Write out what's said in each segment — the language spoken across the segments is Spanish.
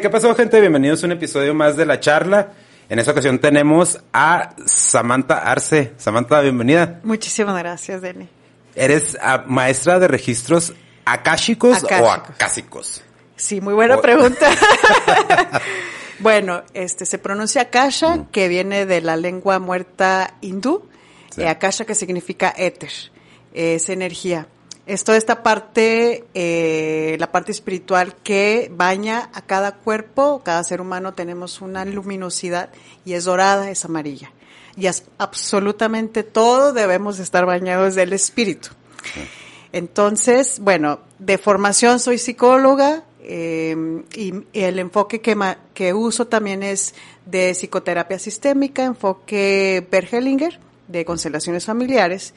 ¿qué pasó, gente? Bienvenidos a un episodio más de La Charla. En esta ocasión tenemos a Samantha Arce. Samantha, bienvenida. Muchísimas gracias, Deni. ¿Eres ah, maestra de registros akáshicos o acásicos? Sí, muy buena pregunta. bueno, este se pronuncia akasha, mm. que viene de la lengua muerta hindú, sí. akasha que significa éter, es energía es toda esta parte, eh, la parte espiritual que baña a cada cuerpo, cada ser humano tenemos una luminosidad y es dorada, es amarilla. Y absolutamente todo debemos estar bañados del espíritu. Entonces, bueno, de formación soy psicóloga eh, y, el enfoque que, que uso también es de psicoterapia sistémica, enfoque Bergelinger, de constelaciones familiares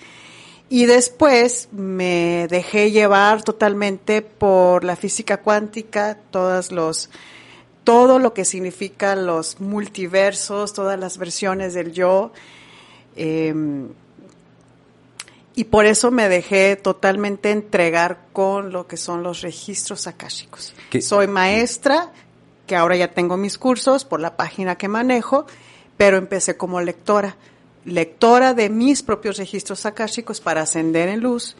y después me dejé llevar totalmente por la física cuántica, todos los, todo lo que significan los multiversos, todas las versiones del yo. Em, y por eso me dejé totalmente entregar con lo que son los registros akáshicos. Soy maestra, que ahora ya tengo mis cursos por la página que manejo, pero empecé como lectora lectora de mis propios registros akáshicos para ascender en luz,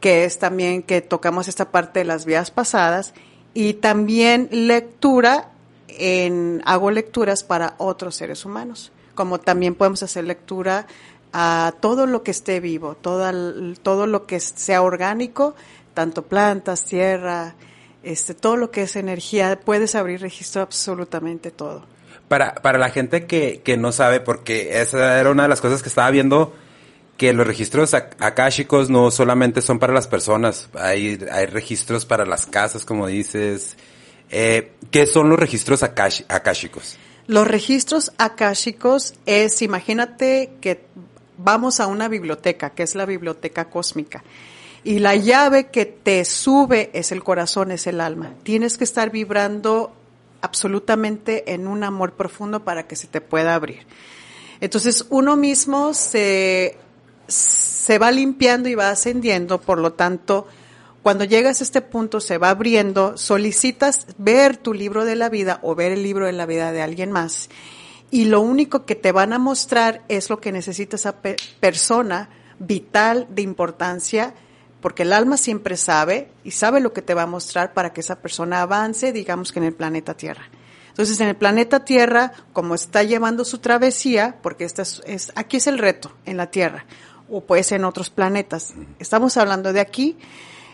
que es también que tocamos esta parte de las vías pasadas, y también lectura en, hago lecturas para otros seres humanos, como también podemos hacer lectura a todo lo que esté vivo, todo, todo lo que sea orgánico, tanto plantas, tierra, este, todo lo que es energía, puedes abrir registro absolutamente todo para, para la gente que, que no sabe, porque esa era una de las cosas que estaba viendo, que los registros akáshicos no solamente son para las personas, hay, hay registros para las casas, como dices. Eh, ¿Qué son los registros akáshicos? Los registros akáshicos es, imagínate que vamos a una biblioteca, que es la biblioteca cósmica. Y la llave que te sube es el corazón, es el alma. Tienes que estar vibrando absolutamente en un amor profundo para que se te pueda abrir. Entonces uno mismo se, se va limpiando y va ascendiendo, por lo tanto, cuando llegas a este punto se va abriendo, solicitas ver tu libro de la vida o ver el libro de la vida de alguien más y lo único que te van a mostrar es lo que necesita esa persona vital de importancia porque el alma siempre sabe y sabe lo que te va a mostrar para que esa persona avance, digamos que en el planeta Tierra. Entonces, en el planeta Tierra, como está llevando su travesía, porque esta es, aquí es el reto, en la Tierra, o puede ser en otros planetas. Estamos hablando de aquí,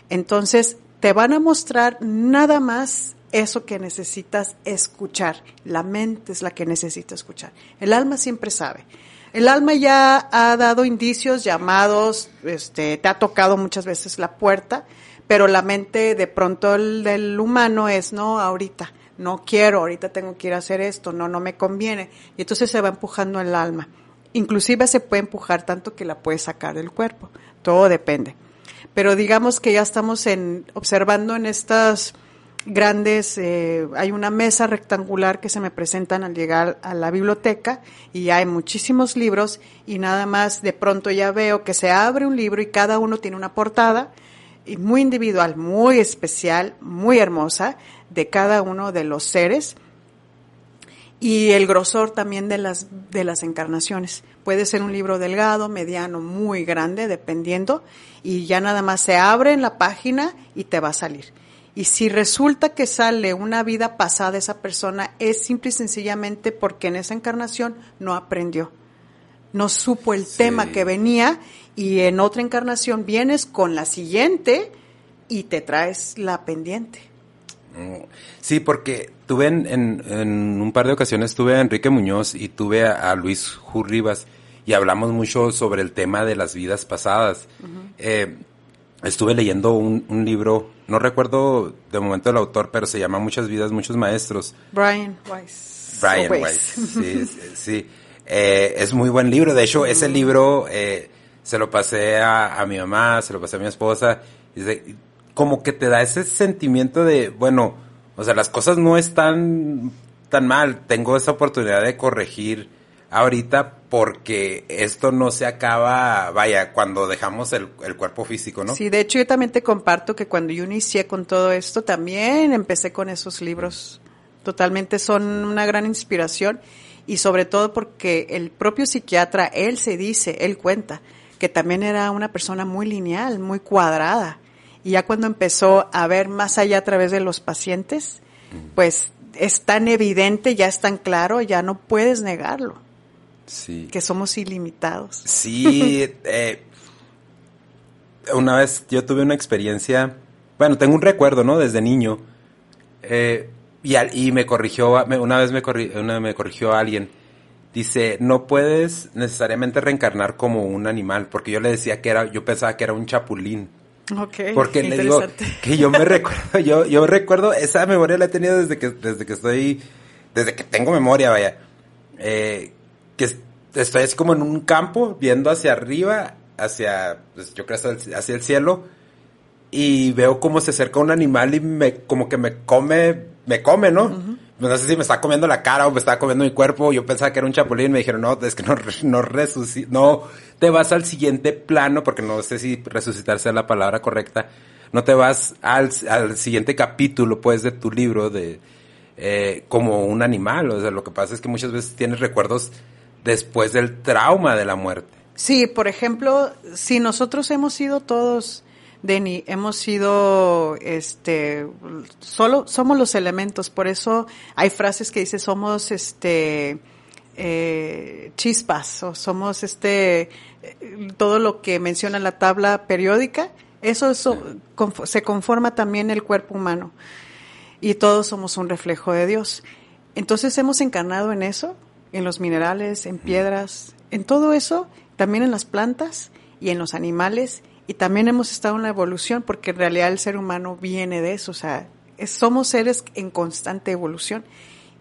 entonces te van a mostrar nada más eso que necesitas escuchar. La mente es la que necesita escuchar. El alma siempre sabe. El alma ya ha dado indicios, llamados, este, te ha tocado muchas veces la puerta, pero la mente de pronto el del humano es, no, ahorita, no quiero, ahorita tengo que ir a hacer esto, no, no me conviene. Y entonces se va empujando el alma. Inclusive se puede empujar tanto que la puede sacar del cuerpo. Todo depende. Pero digamos que ya estamos en, observando en estas grandes, eh, hay una mesa rectangular que se me presentan al llegar a la biblioteca y hay muchísimos libros y nada más de pronto ya veo que se abre un libro y cada uno tiene una portada y muy individual, muy especial, muy hermosa de cada uno de los seres y el grosor también de las de las encarnaciones. Puede ser un libro delgado, mediano, muy grande, dependiendo, y ya nada más se abre en la página y te va a salir. Y si resulta que sale una vida pasada esa persona, es simple y sencillamente porque en esa encarnación no aprendió. No supo el tema que venía y en otra encarnación vienes con la siguiente y te traes la pendiente. Sí, porque tuve en, en, un par de ocasiones, tuve a Enrique Muñoz y tuve a, Luis Jurribas y hablamos mucho sobre el tema de las vidas pasadas estuve leyendo un, un, libro, no recuerdo de momento el autor, pero se llama Muchas vidas, muchos maestros. Brian Weiss. Brian Weiss, sí, sí. Eh, es muy buen libro, de hecho ese libro eh, se lo pasé a, a mi mamá, se lo pasé a mi esposa. Y como que te da ese sentimiento de, bueno, o sea, las cosas no están tan mal, tengo esa oportunidad de corregir ahorita porque esto no se acaba, vaya, cuando dejamos el, el, cuerpo físico, ¿no? Sí, de hecho yo también te comparto que cuando yo inicié con todo esto, también empecé con esos libros. Totalmente son una gran inspiración y sobre todo porque el propio psiquiatra, él se dice, él cuenta, que también era una persona muy lineal, muy cuadrada. Y ya cuando empezó a ver más allá a través de los pacientes, pues es tan evidente, ya es tan claro, ya no puedes negarlo. Sí. Que somos ilimitados. Sí, eh, una vez yo tuve una experiencia, bueno, tengo un recuerdo, ¿no? Desde niño. Eh, y, y, me corrigió, una vez me, corri, una, me corrigió alguien. Dice, no puedes necesariamente reencarnar como un animal, porque yo le decía que era, yo pensaba que era un chapulín. Okay, porque le digo que yo me recuerdo, yo, yo recuerdo, esa memoria la he tenido desde que, desde que estoy, desde que tengo memoria, vaya. Eh, que estoy así como en un campo, viendo hacia arriba, hacia, pues yo creo hacia el cielo, y veo cómo se acerca un animal y me, como que me come, me come, ¿no? No sé si me está comiendo la cara o me está comiendo mi cuerpo. Yo pensaba que era un chapulín. Me dijeron, no, es que no, no resucita, no te vas al siguiente plano, porque no sé si resucitar sea la palabra correcta. No te vas al, al siguiente capítulo, pues, de tu libro de, eh, como un animal. O sea, lo que pasa es que muchas veces tienes recuerdos después del trauma de la muerte. Sí, por ejemplo, si nosotros hemos sido todos Denny, hemos sido, este, solo somos los elementos, por eso hay frases que dice somos, este, eh, chispas o somos, este, todo lo que menciona la tabla periódica, eso, eso se conforma también el cuerpo humano y todos somos un reflejo de Dios. Entonces hemos encarnado en eso, en los minerales, en piedras, en todo eso, también en las plantas y en los animales. Y también hemos estado en la evolución porque en realidad el ser humano viene de eso, o sea, somos seres en constante evolución.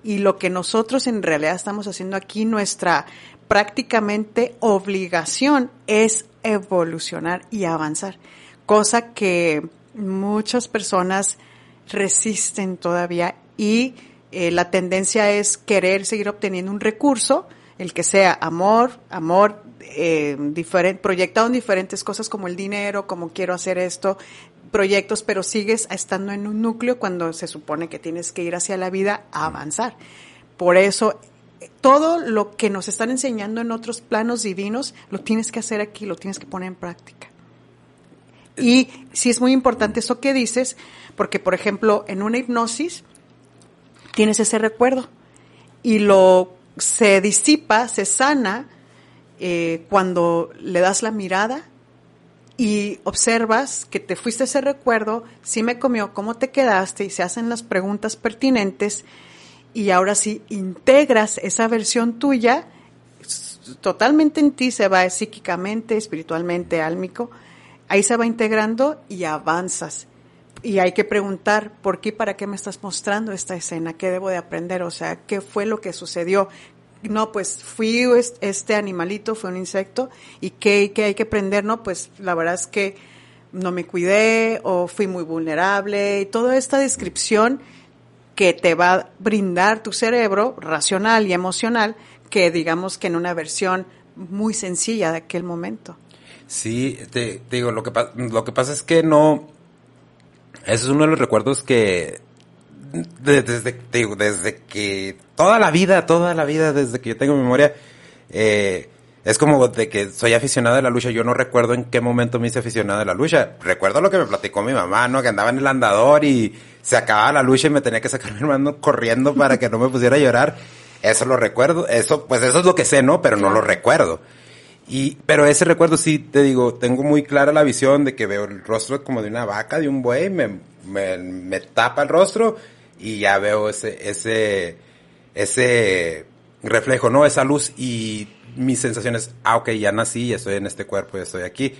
Y lo que nosotros en realidad estamos haciendo aquí, nuestra prácticamente obligación es evolucionar y avanzar, cosa que muchas personas resisten todavía y eh, la tendencia es querer seguir obteniendo un recurso, el que sea amor, amor, eh, proyectado en diferentes cosas como el dinero, como quiero hacer esto, proyectos, pero sigues estando en un núcleo cuando se supone que tienes que ir hacia la vida a avanzar. Por eso, todo lo que nos están enseñando en otros planos divinos, lo tienes que hacer aquí, lo tienes que poner en práctica. Y sí es muy importante eso que dices, porque por ejemplo, en una hipnosis tienes ese recuerdo y lo se disipa, se sana eh, cuando le das la mirada y observas que te fuiste ese recuerdo, si me comió, cómo te quedaste y se hacen las preguntas pertinentes y ahora sí integras esa versión tuya totalmente en ti, se va psíquicamente, espiritualmente, álmico, ahí se va integrando y avanzas. Y hay que preguntar, ¿por qué, para qué me estás mostrando esta escena? ¿Qué debo de aprender? O sea, ¿qué fue lo que sucedió? no, pues fui este animalito, fue un insecto, y qué, hay que aprender, no, pues la verdad es que no me cuidé o fui muy vulnerable, y toda esta descripción que te va a brindar tu cerebro racional y emocional, que digamos que en una versión muy sencilla de aquel momento. Sí, te, digo, lo que, lo que pasa es que no, ese es uno de los recuerdos que desde, digo, desde que toda la vida, toda la vida, desde que yo tengo memoria, eh, es como de que soy aficionado de la lucha. Yo no recuerdo en qué momento me hice aficionado de la lucha. Recuerdo lo que me platicó mi mamá, ¿no? Que andaba en el andador y se acababa la lucha y me tenía que sacar mi hermano corriendo para que no me pusiera a llorar. Eso lo recuerdo. Eso, pues eso es lo que sé, ¿no? Pero no lo recuerdo. Y, pero ese recuerdo sí, te digo, tengo muy clara la visión de que veo el rostro como de una vaca, de un buey, me, me, me tapa el rostro y ya veo ese, ese, ese reflejo, ¿no? Esa luz y mis sensaciones, ah, ok, ya nací, ya estoy en este cuerpo, ya estoy aquí.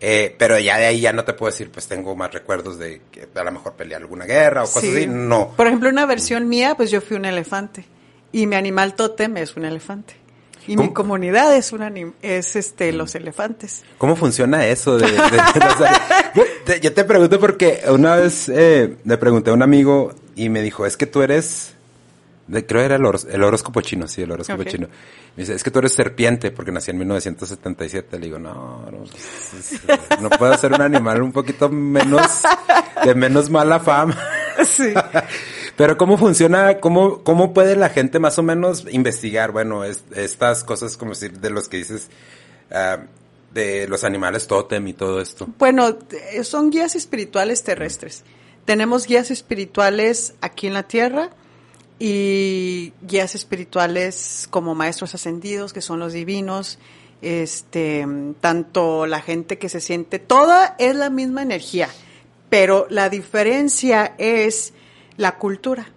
Eh, pero ya de ahí ya no te puedo decir, pues tengo más recuerdos de que a lo mejor pelear alguna guerra o cosas así. No. Por ejemplo, una versión mía, pues yo fui un elefante. Y mi animal tótem es un elefante. Y mi comunidad es una es este los elefantes. ¿Cómo funciona eso? De, yo te pregunto porque una vez eh, le pregunté a un amigo y me dijo, es que tú eres, creo era el, horóscopo chino, sí, el horóscopo chino. Me dice, es que tú eres serpiente porque nací en 1977. Le digo, no, no, no puedo ser un animal un poquito menos, de menos mala fama. Sí. Pero ¿cómo funciona? ¿Cómo, cómo puede la gente más o menos investigar, bueno, estas cosas como decir, de los que dices, uh, de los animales tótem y todo esto? Bueno, son guías espirituales terrestres. Tenemos guías espirituales aquí en la Tierra y guías espirituales como maestros ascendidos, que son los divinos, este, tanto la gente que se siente, toda es la misma energía, pero la diferencia es la cultura.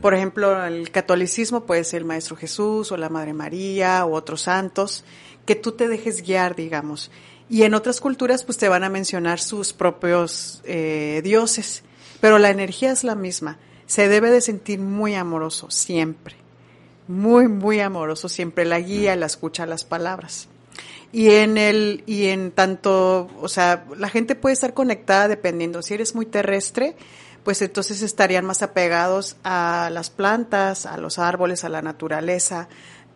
Por ejemplo, el catolicismo puede ser el Maestro Jesús o la Madre María o otros santos, que tú te dejes guiar, digamos. Y en otras culturas, pues te van a mencionar sus propios eh, dioses, pero la energía es la misma. Se debe de sentir muy amoroso, siempre. Muy, muy amoroso, siempre la guía, la escucha las palabras. Y en el, y en tanto, o sea, la gente puede estar conectada dependiendo. Si eres muy terrestre, pues entonces estarían más apegados a las plantas, a los árboles, a la naturaleza,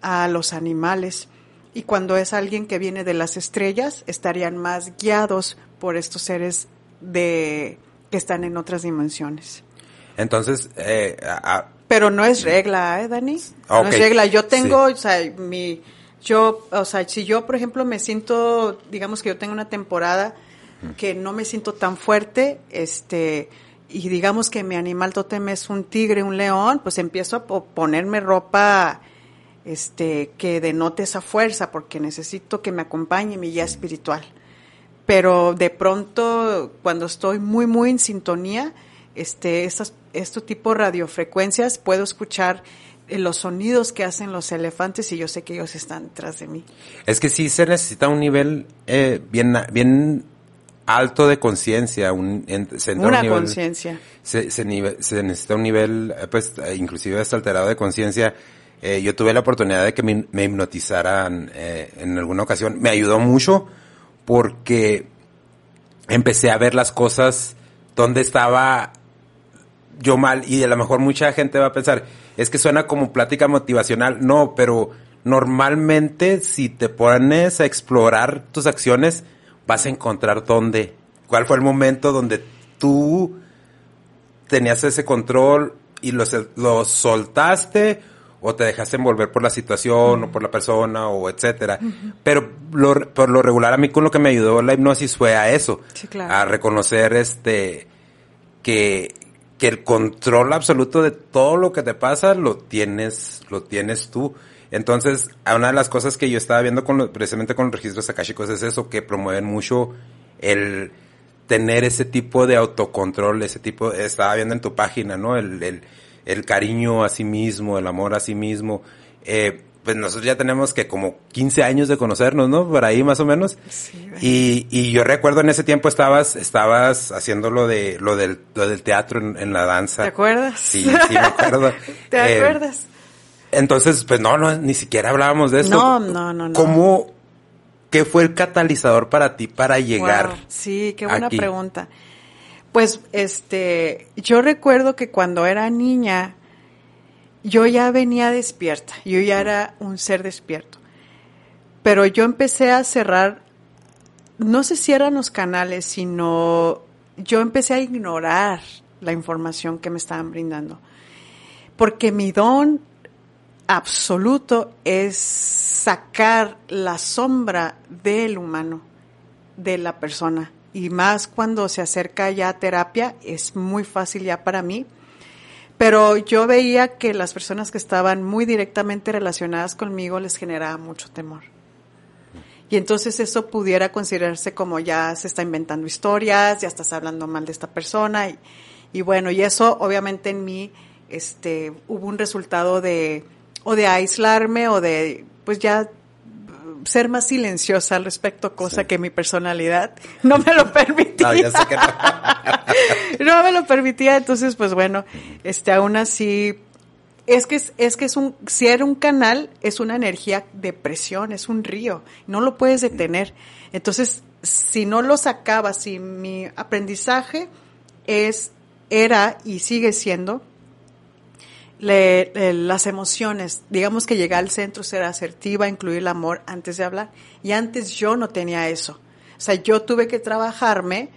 a los animales. Y cuando es alguien que viene de las estrellas, estarían más guiados por estos seres de que están en otras dimensiones. Entonces, eh, pero no es regla, ¿eh, Dani? No es regla. Yo tengo, o sea, mi, yo, o sea, si yo, por ejemplo, me siento, digamos que yo tengo una temporada que no me siento tan fuerte, este, y digamos que mi animal totem es un tigre, un león, pues empiezo a ponerme ropa este que denote esa fuerza porque necesito que me acompañe mi guía espiritual. Pero de pronto cuando estoy muy muy en sintonía, este estas este tipo de radiofrecuencias puedo escuchar eh, los sonidos que hacen los elefantes y yo sé que ellos están detrás de mí. Es que sí se necesita un nivel eh, bien bien alto de conciencia, un, una conciencia. Se, se, necesita un nivel, eh, pues, eh, inclusive hasta alterado de conciencia. Eh, yo tuve la oportunidad de que me, hipnotizaran en alguna ocasión. Me ayudó mucho porque empecé a ver las cosas donde estaba yo mal y a lo mejor mucha gente va a pensar, es que suena como plática motivacional. No, pero normalmente si te pones a explorar tus acciones, vas a encontrar dónde, cuál fue el momento donde tú tenías ese control y lo, lo soltaste o te dejaste envolver por la situación o por la persona o etcétera. Pero por lo regular a mí con lo que me ayudó la hipnosis fue a eso, a reconocer este que que el control absoluto de todo lo que te pasa lo tienes lo tienes tú entonces, una de las cosas que yo estaba viendo con precisamente con los registros akashicos es eso, que promueven mucho el tener ese tipo de autocontrol, ese tipo, estaba viendo en tu página, ¿no? El, el, cariño a sí mismo, el amor a sí mismo. Eh, pues nosotros ya tenemos que como 15 años de conocernos, ¿no? Por ahí más o menos. Sí, y, y yo recuerdo en ese tiempo estabas, estabas haciendo lo de, lo del, lo del teatro en, la danza. ¿Te acuerdas? Sí, sí me acuerdo. ¿Te eh, acuerdas? Entonces, pues no, no, ni siquiera hablábamos de eso. No, no, no, no. ¿Cómo, qué fue el catalizador para ti para llegar? Sí, qué buena pregunta. Pues, este, yo recuerdo que cuando era niña, yo ya venía despierta, yo ya era un ser despierto. Pero yo empecé a cerrar, no sé si eran los canales, sino yo empecé a ignorar la información que me estaban brindando. Porque mi don absoluto es sacar la sombra del humano, de la persona. Y más cuando se acerca ya a terapia, es muy fácil ya para mí. Pero yo veía que las personas que estaban muy directamente relacionadas conmigo les generaba mucho temor. Y entonces eso pudiera considerarse como ya se está inventando historias, ya estás hablando mal de esta persona. Y, y bueno, y eso obviamente en mí este, hubo un resultado de, o de aislarme o de pues ya ser más silenciosa al respecto, cosa que mi personalidad no me lo permitía. No, me lo permitía, entonces pues bueno, este aún así Es que es, es que es un, si era un canal, es una energía de presión, es un río, no lo puedes detener. Entonces, si no lo sacaba, si mi aprendizaje es, era y sigue siendo le, las emociones, digamos que llegar al centro, ser asertiva, incluir el amor antes de hablar. Y antes yo no tenía eso. O sea, yo tuve que trabajarme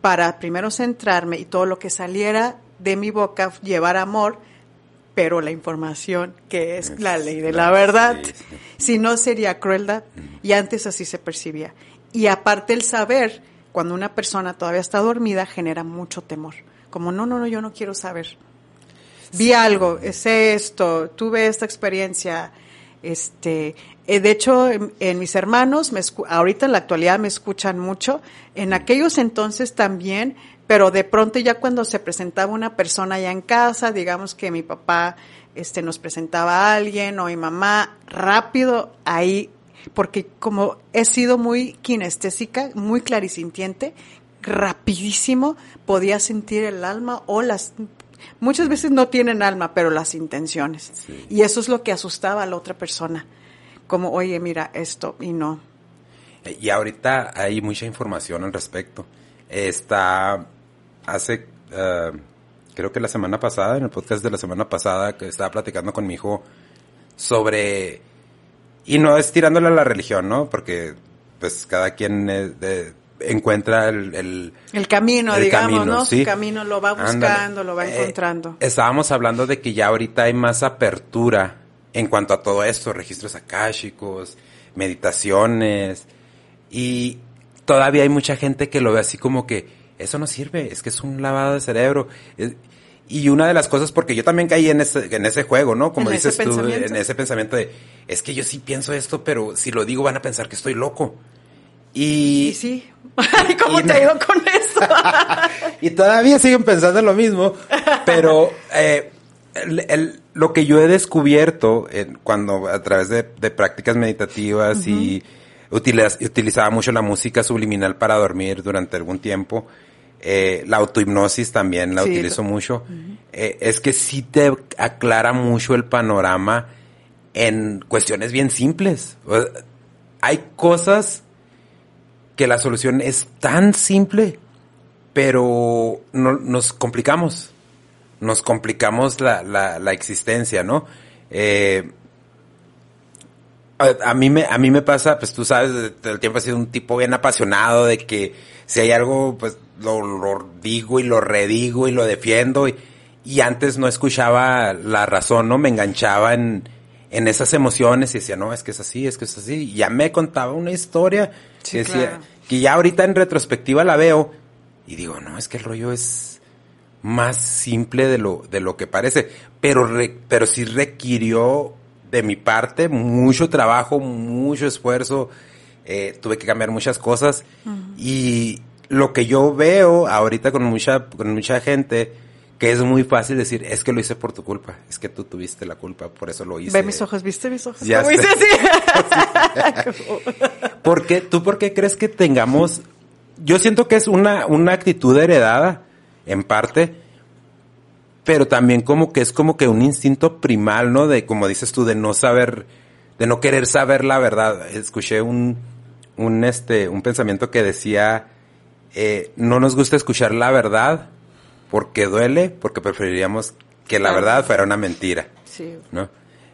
para primero centrarme y todo lo que saliera de mi boca llevar amor, pero la información que es la ley de la verdad, si no sería crueldad. Y antes así se percibía. Y aparte el saber, cuando una persona todavía está dormida, genera mucho temor. Como, no, no, no, yo no quiero saber vi algo, es esto, tuve esta experiencia, este, eh, de hecho, en, mis hermanos, me ahorita en la actualidad me escuchan mucho, en aquellos entonces también, pero de pronto ya cuando se presentaba una persona ya en casa, digamos que mi papá, este, nos presentaba a alguien o mi mamá, rápido ahí, porque como he sido muy kinestésica, muy clarisintiente, rapidísimo podía sentir el alma o las muchas veces no tienen alma, pero las intenciones. Y eso es lo que asustaba a la otra persona. Como, oye, mira esto y no. Y ahorita hay mucha información al respecto. Está, hace, eh, creo que la semana pasada, en el podcast de la semana pasada, que estaba platicando con mi hijo sobre, y no es tirándole a la religión, ¿no? Porque, pues, cada quien de, encuentra el, el, camino, digamos, ¿no? Su camino lo va buscando, lo va eh, encontrando. estábamos hablando de que ya ahorita hay más apertura en cuanto a todo esto, registros akáshicos, meditaciones, y todavía hay mucha gente que lo ve así como que eso no sirve, es que es un lavado de cerebro. Y una de las cosas, porque yo también caí en ese, en ese juego, ¿no? Como dices tú, en ese pensamiento de, es que yo sí pienso esto, pero si lo digo van a pensar que estoy loco. Y, sí. ¿Cómo te ha ido con eso? y todavía siguen pensando lo mismo, pero eh, lo que yo he descubierto cuando a través de, prácticas meditativas y utilizaba mucho la música subliminal para dormir durante algún tiempo, eh, la autohipnosis también la utilizo mucho, eh, es que sí te aclara mucho el panorama en cuestiones bien simples. Hay cosas que la solución es tan simple, pero no, nos complicamos, nos complicamos la, la, la existencia, ¿no? Eh, a, mí me, a mí me pasa, pues tú sabes, el tiempo he sido un tipo bien apasionado de que si hay algo, pues lo, lo digo y lo redigo y lo defiendo y, y antes no escuchaba la razón, ¿no? Me enganchaba en, en esas emociones y decía, no, es que es así, es que es así. Y ya me contaba una historia que decía, que ya ahorita en retrospectiva la veo y digo, no, es que el rollo es más simple de lo, de lo que parece, pero, pero sí requirió de mi parte mucho trabajo, mucho esfuerzo, eh, tuve que cambiar muchas cosas. Y lo que yo veo ahorita con mucha, con mucha gente, que es muy fácil decir, es que lo hice por tu culpa, es que tú tuviste la culpa, por eso lo hice. Ve mis ojos, ¿viste mis ojos? Ya hice así? ¿Por qué, ¿Tú por qué crees que tengamos, yo siento que es una, una actitud heredada, en parte, pero también como que es como que un instinto primal, ¿no? De, como dices tú, de no saber, de no querer saber la verdad. Escuché un, un, este, un pensamiento que decía, eh, no nos gusta escuchar la verdad, porque duele, porque preferiríamos que la verdad fuera una mentira. Sí. ¿No?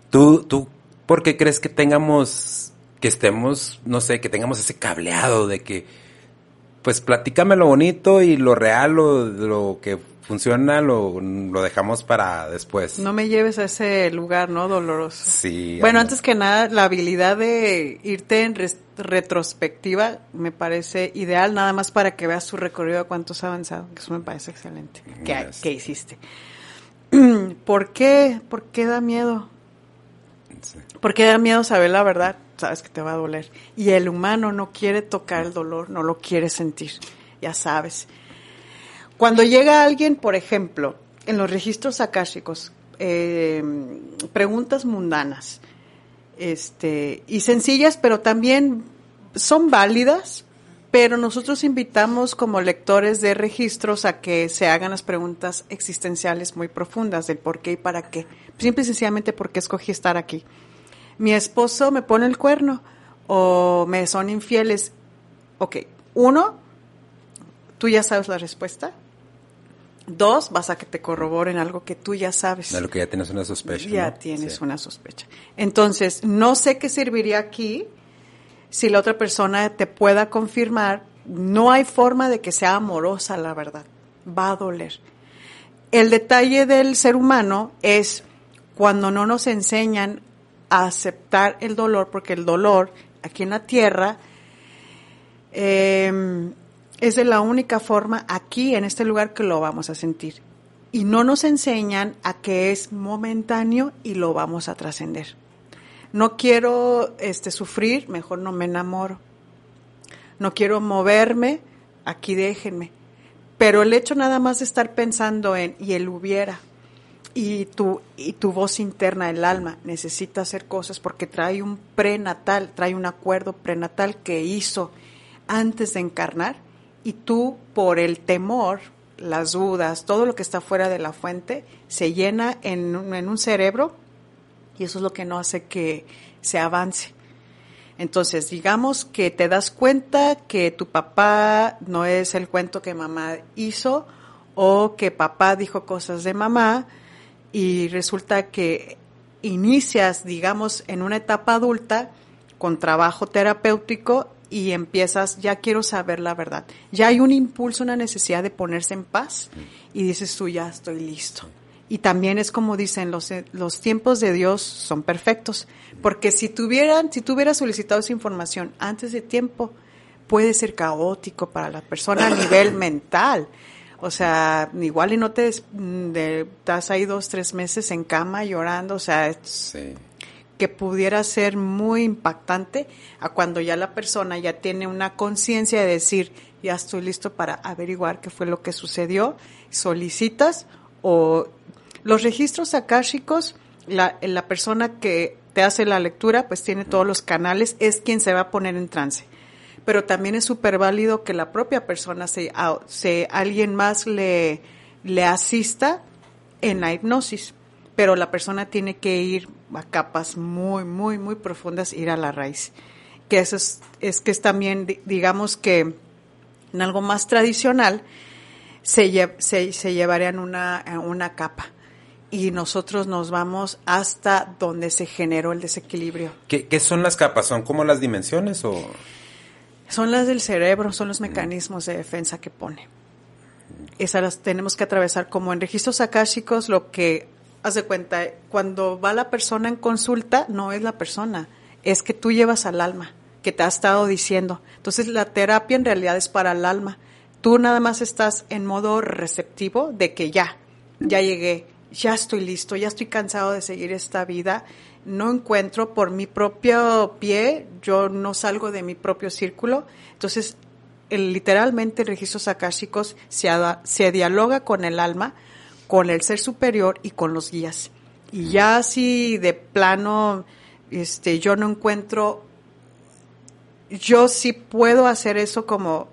¿Tú, tú, por qué crees que tengamos, que estemos, no sé, que tengamos ese cableado de que, pues platícame lo bonito y lo real, lo, lo que funciona, lo, lo dejamos para después. No me lleves a ese lugar, ¿no? Doloroso. Sí. Bueno, antes que nada, la habilidad de irte en retrospectiva me parece ideal, nada más para que veas tu recorrido, cuánto has avanzado, que eso me parece excelente. ¿Qué, ¿qué hiciste? ¿Por qué? ¿Por qué da miedo? ¿Por qué da miedo saber la verdad? Sabes que te va a doler. Y el humano no quiere tocar el dolor, no lo quiere sentir, ya sabes. Cuando llega alguien, por ejemplo, en los registros akáshicos, eh, preguntas mundanas este, y sencillas, pero también son válidas, pero nosotros invitamos como lectores de registros a que se hagan las preguntas existenciales muy profundas del por qué y para qué. Simple y sencillamente por qué escogí estar aquí. Mi esposo me pone el cuerno o me son infieles. Ok, uno, tú ya sabes la respuesta. Dos, vas a que te corroboren algo que tú ya sabes. De lo que ya tienes una sospecha. Ya tienes una sospecha. Entonces, no sé qué serviría aquí si la otra persona te pueda confirmar, no hay forma de que sea amorosa, la verdad. Va a doler. El detalle del ser humano es cuando no nos enseñan a aceptar el dolor, porque el dolor aquí en la tierra em, es de la única forma aquí en este lugar que lo vamos a sentir. Y no nos enseñan a que es momentáneo y lo vamos a trascender no quiero este, sufrir, mejor no me enamoro. No quiero moverme, aquí déjenme. Pero el hecho nada más de estar pensando en, y él hubiera, y tu, y tu voz interna, el alma, necesita hacer cosas porque trae un prenatal, trae un acuerdo prenatal que hizo antes de encarnar, y tú, por el temor, las dudas, todo lo que está fuera de la fuente, se llena en, en un cerebro y eso es lo que no hace que se avance. Entonces, digamos que te das cuenta que tu papá no es el cuento que mamá hizo o que papá dijo cosas de mamá y resulta que inicias, digamos, en una etapa adulta con trabajo terapéutico y empiezas, ya quiero saber la verdad. Ya hay un impulso, una necesidad de ponerse en paz y dices tú, ya estoy listo. Y también es como dicen, los, los tiempos de Dios son perfectos. Porque si tuvieran, si tuviera solicitado esa información antes de tiempo, puede ser caótico para la persona a nivel mental. O sea, igual y no te de, estás ahí dos, tres meses en cama llorando, o sea, que pudiera ser muy impactante a cuando ya la persona ya tiene una conciencia de decir, ya estoy listo para averiguar qué fue lo que sucedió, solicitas o los registros akáshicos, la, la persona que te hace la lectura, pues tiene todos los canales, es quien se va a poner en trance. Pero también es súper válido que la propia persona, se, se, alguien más le, le asista en la hipnosis. Pero la persona tiene que ir a capas muy, muy, muy profundas, ir a la raíz. Que eso es, es que es también, digamos que en algo más tradicional, se, se, llevarían una, una capa y nosotros nos vamos hasta donde se generó el desequilibrio. ¿Qué, son las capas? ¿Son como las dimensiones o...? Son las del cerebro, son los mecanismos de defensa que pone. Esas las tenemos que atravesar como en registros akáshicos, lo que, haz de cuenta, cuando va la persona en consulta, no es la persona, es que tú llevas al alma, que te ha estado diciendo. Entonces la terapia en realidad es para el alma. Tú nada más estás en modo receptivo de que ya, ya llegué, ya estoy listo, ya estoy cansado de seguir esta vida, no encuentro por mi propio pie, yo no salgo de mi propio círculo. Entonces, el, literalmente, registros akáshicos se, se dialoga con el alma, con el ser superior y con los guías. Y ya si de plano, este, yo no encuentro, yo sí puedo hacer eso como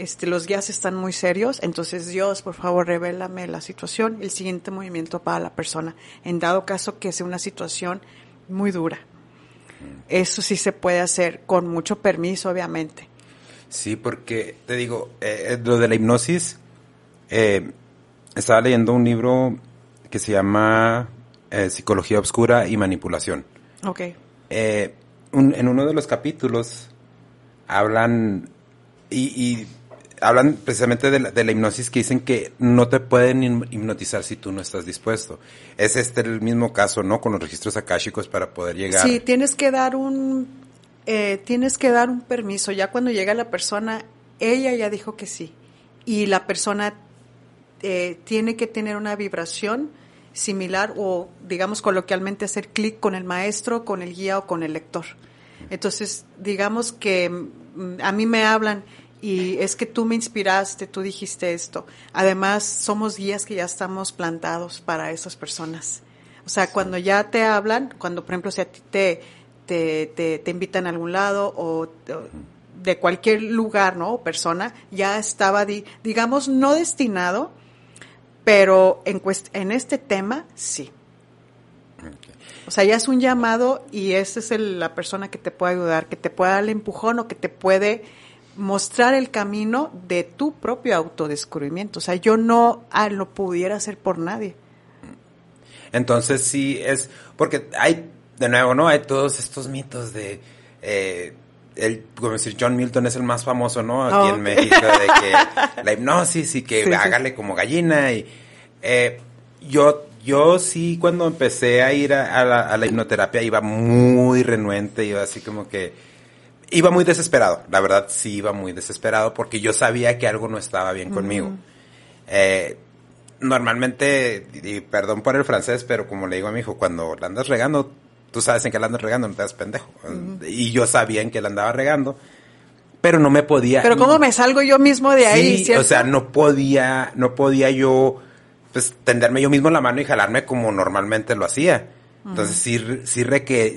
este, los guías están muy serios, entonces Dios, por favor, revélame la situación, el siguiente movimiento para la persona, en dado caso que sea una situación muy dura. Eso sí se puede hacer con mucho permiso, obviamente. Sí, porque te digo, eh, eh, lo de la hipnosis, eh, estaba leyendo un libro que se llama Psicología Obscura y Manipulación. Ok. en uno de los capítulos hablan y hablan precisamente de la, hipnosis que dicen que no te pueden hipnotizar si tú no estás dispuesto. Es este el mismo caso, ¿no? Con los registros akáshicos para poder llegar. Sí, tienes que dar un, eh, tienes que dar un permiso. Ya cuando llega la persona, ella ya dijo que sí. Y la persona eh, tiene que tener una vibración similar o, digamos coloquialmente, hacer clic con el maestro, con el guía o con el lector. Entonces, digamos que mm, a mí me hablan y es que tú me inspiraste, tú dijiste esto. Además, somos guías que ya estamos plantados para esas personas. O sea, cuando ya te hablan, cuando por ejemplo si a ti te, te, te, invitan a algún lado o, de cualquier lugar, ¿no? O persona, ya estaba, digamos, no destinado, pero en, en este tema sí. O sea, ya es un llamado y esta es la persona que te puede ayudar, que te puede dar el empujón o que te puede mostrar el camino de tu propio autodescubrimiento. O sea, yo no ah, lo pudiera hacer por nadie. Entonces sí es, porque hay, de nuevo, ¿no? Hay todos estos mitos de, eh, el, como decir, John Milton es el más famoso, ¿no? Aquí en oh. México, de que la hipnosis y que hágale como gallina y eh, yo yo sí cuando empecé a ir a, la, a, la, hipnoterapia iba muy renuente, iba así como que iba muy desesperado, la verdad sí iba muy desesperado porque yo sabía que algo no estaba bien conmigo. Eh, normalmente, y perdón por el francés, pero como le digo a mi hijo, cuando la andas regando, tú sabes en qué la andas regando, no te das pendejo. Y yo sabía en qué la andaba regando, pero no me podía. Pero cómo me salgo yo mismo de ahí, sí, O sea, no podía, no podía yo, pues, tenderme yo mismo la mano y jalarme como normalmente lo hacía. Entonces sí, sí,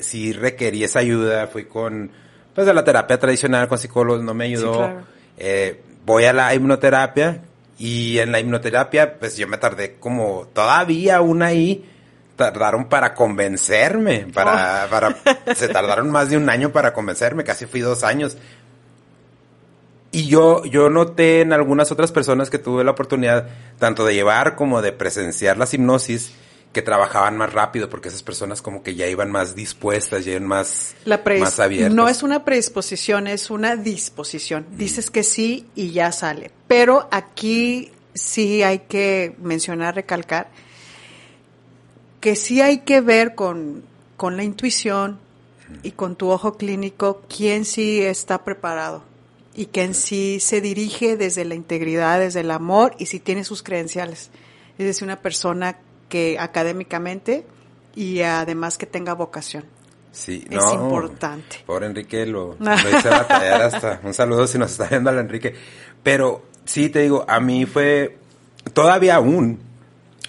sí requerí esa ayuda, fui con pues de la terapia tradicional con psicólogos no me ayudó. eh, voy a la hipnoterapia y en la hipnoterapia pues yo me tardé como todavía una ahí tardaron para convencerme, para, oh. para, se tardaron más de un año para convencerme, casi fui dos años. Y yo, yo noté en algunas otras personas que tuve la oportunidad tanto de llevar como de presenciar las hipnosis, que trabajaban más rápido porque esas personas como que ya iban más dispuestas, ya iban más, más abiertas. No es una predisposición, es una disposición. Mm. Dices que sí y ya sale. Pero aquí sí hay que mencionar, recalcar, que sí hay que ver con, con la intuición y con tu ojo clínico quién sí está preparado y quién sí se dirige desde la integridad, desde el amor y si tiene sus credenciales. Es decir, una persona que académicamente y además que tenga vocación. Sí, es importante. Por Enrique lo, lo hice batallar hasta. Un saludo si nos está viendo al Enrique. Pero sí, te digo, a mí fue todavía aún,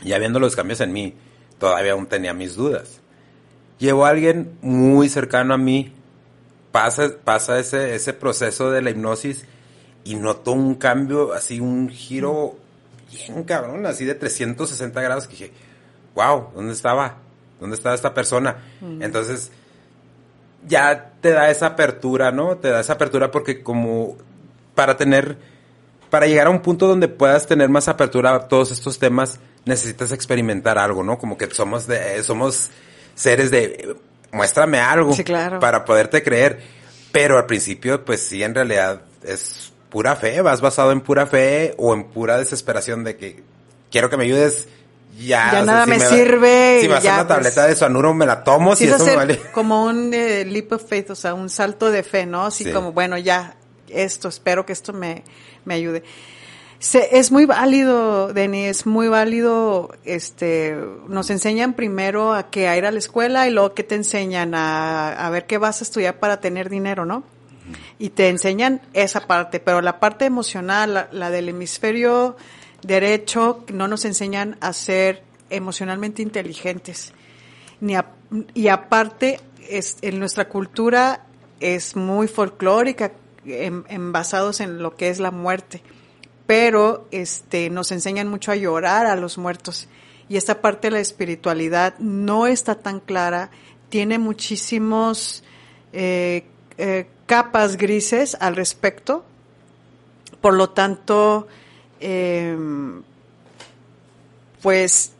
ya viendo los cambios en mí, todavía aún tenía mis dudas. Llegó alguien muy cercano a mí, pasa, pasa ese, ese proceso de la hipnosis y notó un cambio, así un giro bien cabrón, así de 360 grados, que dije, wow, ¿dónde estaba? ¿Dónde estaba esta persona? Entonces, ya te da esa apertura, ¿no? Te da esa apertura porque como para tener, para llegar a un punto donde puedas tener más apertura a todos estos temas, necesitas experimentar algo, ¿no? Como que somos de, somos seres de, muéstrame algo para poderte creer. Pero al principio, pues sí, en realidad es pura fe, vas basado en pura fe o en pura desesperación de que quiero que me ayudes ya, nada me, sirve. Si me hace una tableta pues, de suanuro, me la tomo. Si eso me vale. Como un eh, leap of faith, o sea, un salto de fe, ¿no? Así como, bueno, ya, esto, espero que esto me, me ayude. Se, es muy válido, Denny, es muy válido, este, nos enseñan primero a que a ir a la escuela y luego que te enseñan a, a ver qué vas a estudiar para tener dinero, ¿no? Y te enseñan esa parte, pero la parte emocional, la del hemisferio derecho, no nos enseñan a ser emocionalmente inteligentes. Ni y aparte, es, en nuestra cultura es muy folclórica, en, basados en lo que es la muerte. Pero este, nos enseñan mucho a llorar a los muertos. Y esta parte de la espiritualidad no está tan clara, tiene muchísimos eh, eh, capas grises al respecto. Por lo tanto, eh, pues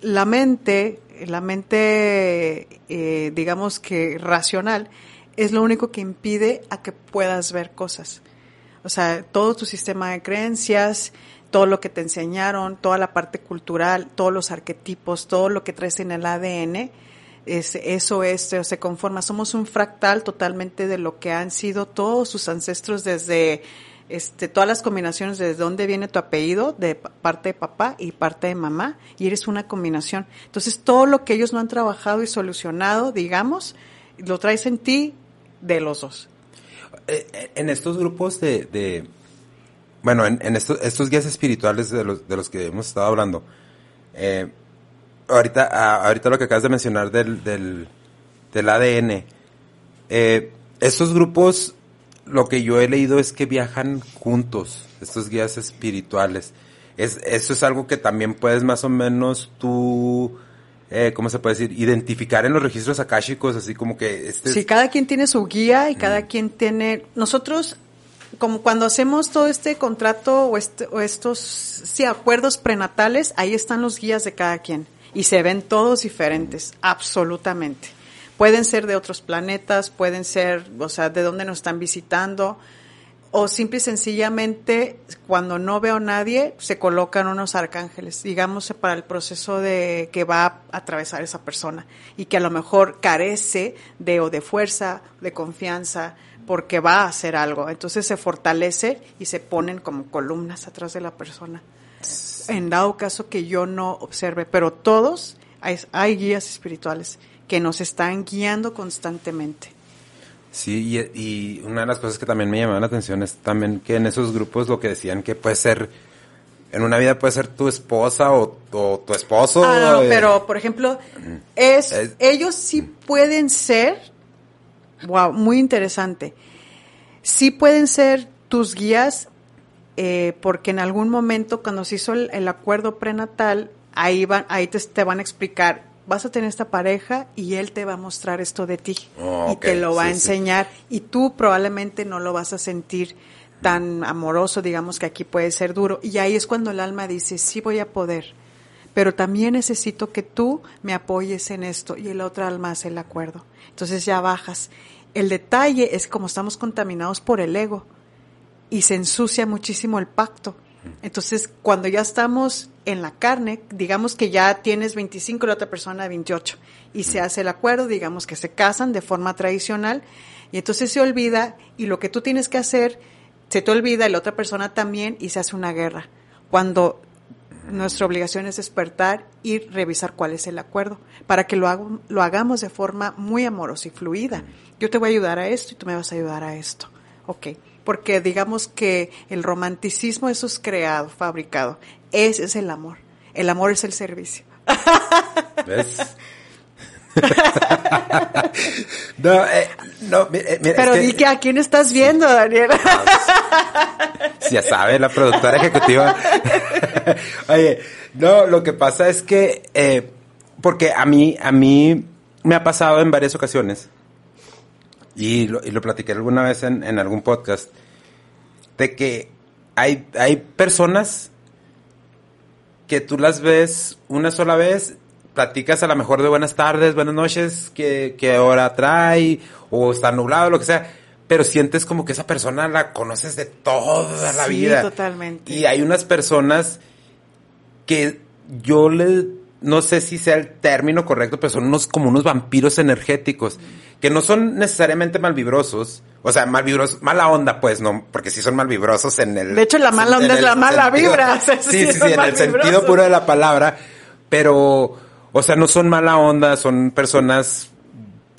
la mente, la mente, eh, digamos que racional, es lo único que impide a que puedas ver cosas. O sea, todo tu sistema de creencias, todo lo que te enseñaron, toda la parte cultural, todos los arquetipos, todo lo que traes en el ADN, es, eso es, se conforma. Somos un fractal totalmente de lo que han sido todos sus ancestros desde este, todas las combinaciones de dónde viene tu apellido, de parte de papá y parte de mamá, y eres una combinación. Entonces, todo lo que ellos no han trabajado y solucionado, digamos, lo traes en ti de los dos. Eh, eh, en estos grupos de, bueno, en, estos, estos, guías espirituales de los, de los que hemos estado hablando, eh, ahorita, ah, ahorita lo que acabas de mencionar del, del, del ADN, estos grupos lo que yo he leído es que viajan juntos, estos guías espirituales. Es, eso es algo que también puedes más o menos tú, eh, ¿cómo se puede decir? Identificar en los registros akáshicos, así como que... Este sí, cada quien tiene su guía y cada quien tiene... Nosotros, como cuando hacemos todo este contrato o, este, o estos sí, acuerdos prenatales, ahí están los guías de cada quien y se ven todos diferentes, absolutamente. Pueden ser de otros planetas, pueden ser, o sea, de dónde nos están visitando, o simple y sencillamente, cuando no veo a nadie, se colocan unos arcángeles, digamos, para el proceso de que va a atravesar esa persona y que a lo mejor carece de o de fuerza, de confianza, porque va a hacer algo. Entonces se fortalece y se ponen como columnas atrás de la persona. En dado caso que yo no observe, pero todos hay, hay guías espirituales que nos están guiando constantemente. Sí, y, una de las cosas que también me llamaba la atención es también que en esos grupos lo que decían que puede ser, en una vida puede ser tu esposa o, tu esposo. Ah, no, pero por ejemplo, es, ellos sí pueden ser, wow, muy interesante, sí pueden ser tus guías eh, porque en algún momento cuando se hizo el, acuerdo prenatal, ahí, van, ahí te, te van a explicar vas a tener esta pareja y él te va a mostrar esto de ti oh, y te lo va a enseñar y tú probablemente no lo vas a sentir tan amoroso, digamos que aquí puede ser duro. Y ahí es cuando el alma dice, sí voy a poder, pero también necesito que tú me apoyes en esto y el otro alma hace el acuerdo. Entonces ya bajas. El detalle es como estamos contaminados por el ego y se ensucia muchísimo el pacto. Entonces, cuando ya estamos en la carne, digamos que ya tienes 25 y la otra persona 28, y se hace el acuerdo, digamos que se casan de forma tradicional, y entonces se olvida, y lo que tú tienes que hacer, se te olvida, y la otra persona también, y se hace una guerra. Cuando nuestra obligación es despertar y revisar cuál es el acuerdo, para que lo, lo hagamos de forma muy amorosa y fluida. Yo te voy a ayudar a esto y tú me vas a ayudar a esto. Ok porque digamos que el romanticismo eso es creado, fabricado. Ese es el amor. El amor es el servicio. ¿Ves? no, eh, no, eh, Pero di que a quién estás viendo, Daniel. si ya sabe, la productora ejecutiva. Oye, no, lo que pasa es que, eh, porque a mí, a mí me ha pasado en varias ocasiones y lo, y lo platiqué alguna vez en, en, algún podcast, de que hay, hay personas que tú las ves una sola vez, platicas a lo mejor de buenas tardes, buenas noches, que, que hora trae, o está nublado, lo que sea, pero sientes como que esa persona la conoces de toda la vida. totalmente. Y hay unas personas que yo le, no sé si sea el término correcto, pero son unos como unos vampiros energéticos que no son necesariamente malvibrosos, o sea, malvibrosos, mala onda, pues, no, porque sí son malvibrosos en el... De hecho, la mala onda es la mala vibra. sí, sí, sí, en el sentido puro de la palabra, pero, o sea, no son mala onda, son personas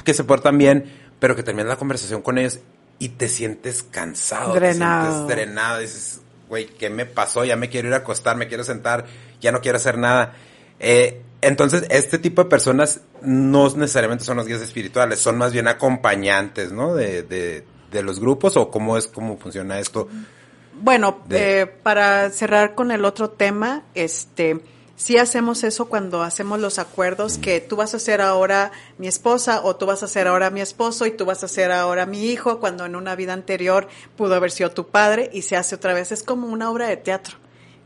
que se portan bien, pero que terminan la conversación con ellos y te sientes cansado, drenado. te sientes drenado, dices, güey, ¿qué me pasó? Ya me quiero ir a acostar, me quiero sentar, ya no quiero hacer nada. Eh, entonces, este tipo de personas no necesariamente son los guías espirituales, son más bien acompañantes, ¿no? De, de, de los grupos o cómo es, cómo funciona esto. Bueno, eh, para cerrar con el otro tema, este, sí hacemos eso cuando hacemos los acuerdos que tú vas a ser ahora mi esposa o tú vas a ser ahora mi esposo y tú vas a ser ahora mi hijo, cuando en una vida anterior pudo haber sido tu padre y se hace otra vez. Es como una obra de teatro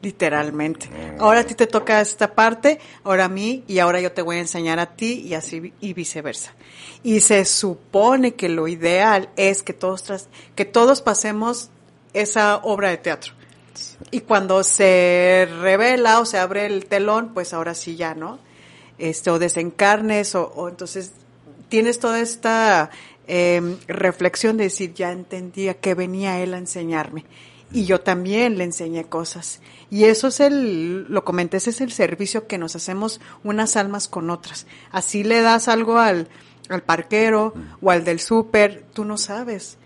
literalmente. Ahora a ti te toca esta parte, ahora a mí, y ahora yo te voy a enseñar a ti, y así y viceversa. Y se supone que lo ideal es que todos, tras, que todos pasemos esa obra de teatro. Y cuando se revela o se abre el telón, pues ahora sí ya, ¿no? Este, o desencarnes, o, o entonces tienes toda esta eh, reflexión de decir, ya entendía que venía él a enseñarme y yo también le enseñé cosas. Y eso es el, lo comenté, ese es el servicio que nos hacemos unas almas con otras. Así le das algo al, al parquero o al del súper, tú no sabes.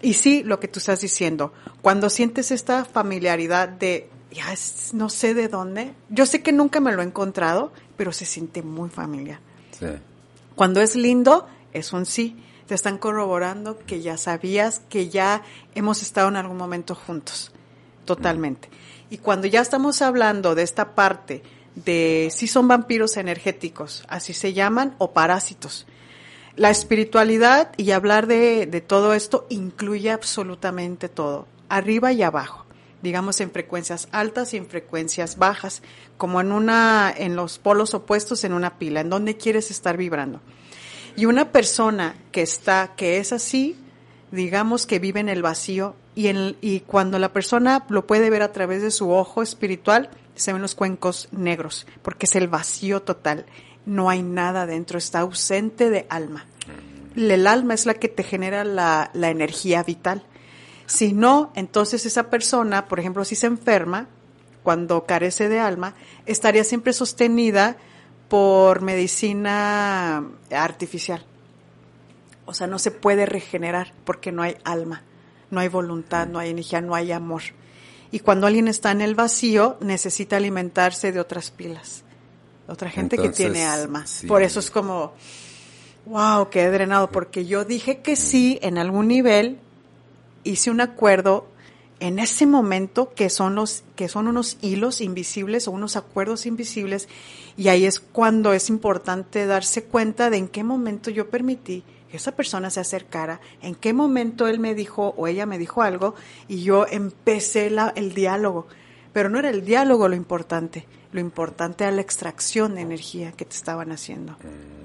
Y sí, lo que tú estás diciendo, cuando sientes esta familiaridad de, ya no sé de dónde, yo sé que nunca me lo he encontrado, pero se siente muy familiar. Cuando es lindo, es un sí. Te están corroborando que ya sabías, que ya hemos estado en algún momento juntos, totalmente. Y cuando ya estamos hablando de esta parte de si son vampiros energéticos, así se llaman, o parásitos. La espiritualidad y hablar de, de todo esto incluye absolutamente todo, arriba y abajo digamos en frecuencias altas y en frecuencias bajas, como en una en los polos opuestos en una pila, en donde quieres estar vibrando. Y una persona que está que es así, digamos que vive en el vacío y en, y cuando la persona lo puede ver a través de su ojo espiritual, se ven los cuencos negros, porque es el vacío total. No hay nada dentro, está ausente de alma. El alma es la que te genera la, la energía vital. Si no, entonces esa persona, por ejemplo, si se enferma, cuando carece de alma, estaría siempre sostenida por medicina artificial. O sea, no se puede regenerar porque no hay alma, no hay voluntad, no hay energía, no hay amor. Y cuando alguien está en el vacío, necesita alimentarse de otras pilas, otra gente que tiene alma. Por eso es como, wow, qué drenado, porque yo dije que sí en algún nivel hice un acuerdo en ese momento que son los que son unos hilos invisibles o unos acuerdos invisibles y ahí es cuando es importante darse cuenta de en qué momento yo permití que esa persona se acercara, en qué momento él me dijo o ella me dijo algo y yo empecé la, el diálogo. Pero no era el diálogo lo importante, lo importante era la extracción de energía que te estaban haciendo. Mm.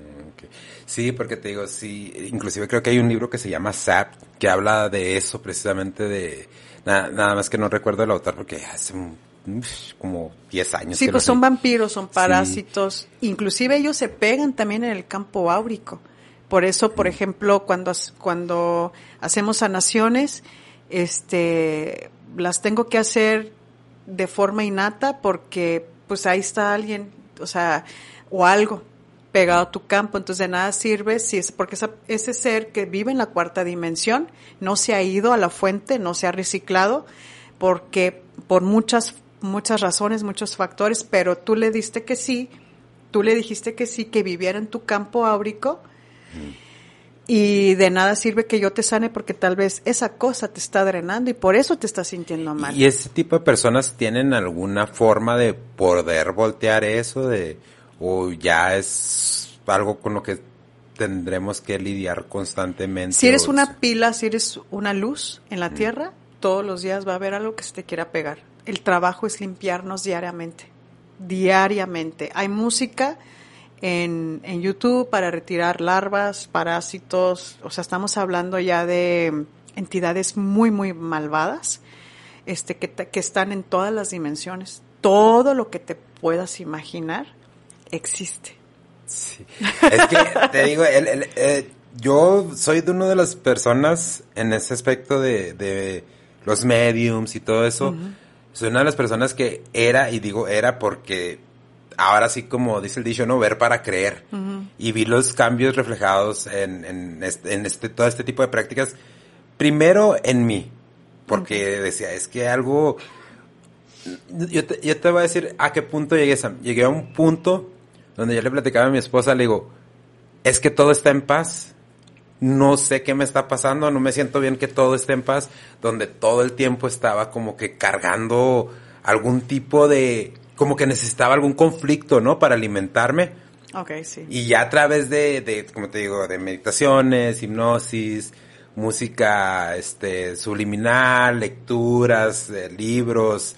Sí, porque te digo, sí, inclusive creo que hay un libro que se llama SAP, que habla de eso precisamente de, nada, más que no recuerdo el autor porque hace como 10 años. Sí, pues son vampiros, son parásitos, inclusive ellos se pegan también en el campo áurico. Por eso, por ejemplo, cuando, cuando hacemos sanaciones, este, las tengo que hacer de forma innata porque pues ahí está alguien, o sea, o algo pegado a tu campo, entonces de nada sirve si es porque ese ser que vive en la cuarta dimensión no se ha ido a la fuente, no se ha reciclado, porque por muchas muchas razones, muchos factores, pero tú le diste que sí, tú le dijiste que sí, que viviera en tu campo áurico. Y de nada sirve que yo te sane porque tal vez esa cosa te está drenando y por eso te estás sintiendo mal. ¿Y ese tipo de personas tienen alguna forma de poder voltear eso de o ya es algo con lo que tendremos que lidiar constantemente. Si eres una pila, si eres una luz en la tierra, todos los días va a haber algo que se te quiera pegar. El trabajo es limpiarnos diariamente, diariamente. Hay música en, en YouTube para retirar larvas, parásitos, o sea, estamos hablando ya de entidades muy, muy malvadas, este, que, que están en todas las dimensiones. Todo lo que te puedas imaginar existe. Sí. Es que te digo, eh, yo soy de una de las personas en ese aspecto de, los mediums y todo eso. Soy una de las personas que era, y digo era porque ahora sí como dice el dicho, no, ver para creer. Y vi los cambios reflejados en, en, este, en este, todo este tipo de prácticas. Primero en mí, porque decía, es que algo... Yo te, yo te voy a decir a qué punto llegué, Sam. Llegué a un punto donde yo le platicaba a mi esposa, le digo, es que todo está en paz. No sé qué me está pasando, no me siento bien que todo esté en paz, donde todo el tiempo estaba como que cargando algún tipo de, como que necesitaba algún conflicto, ¿no? Para alimentarme. Ok, sí. Y ya a través de, de como te digo, de meditaciones, hipnosis, música, este, subliminal, lecturas, eh, libros,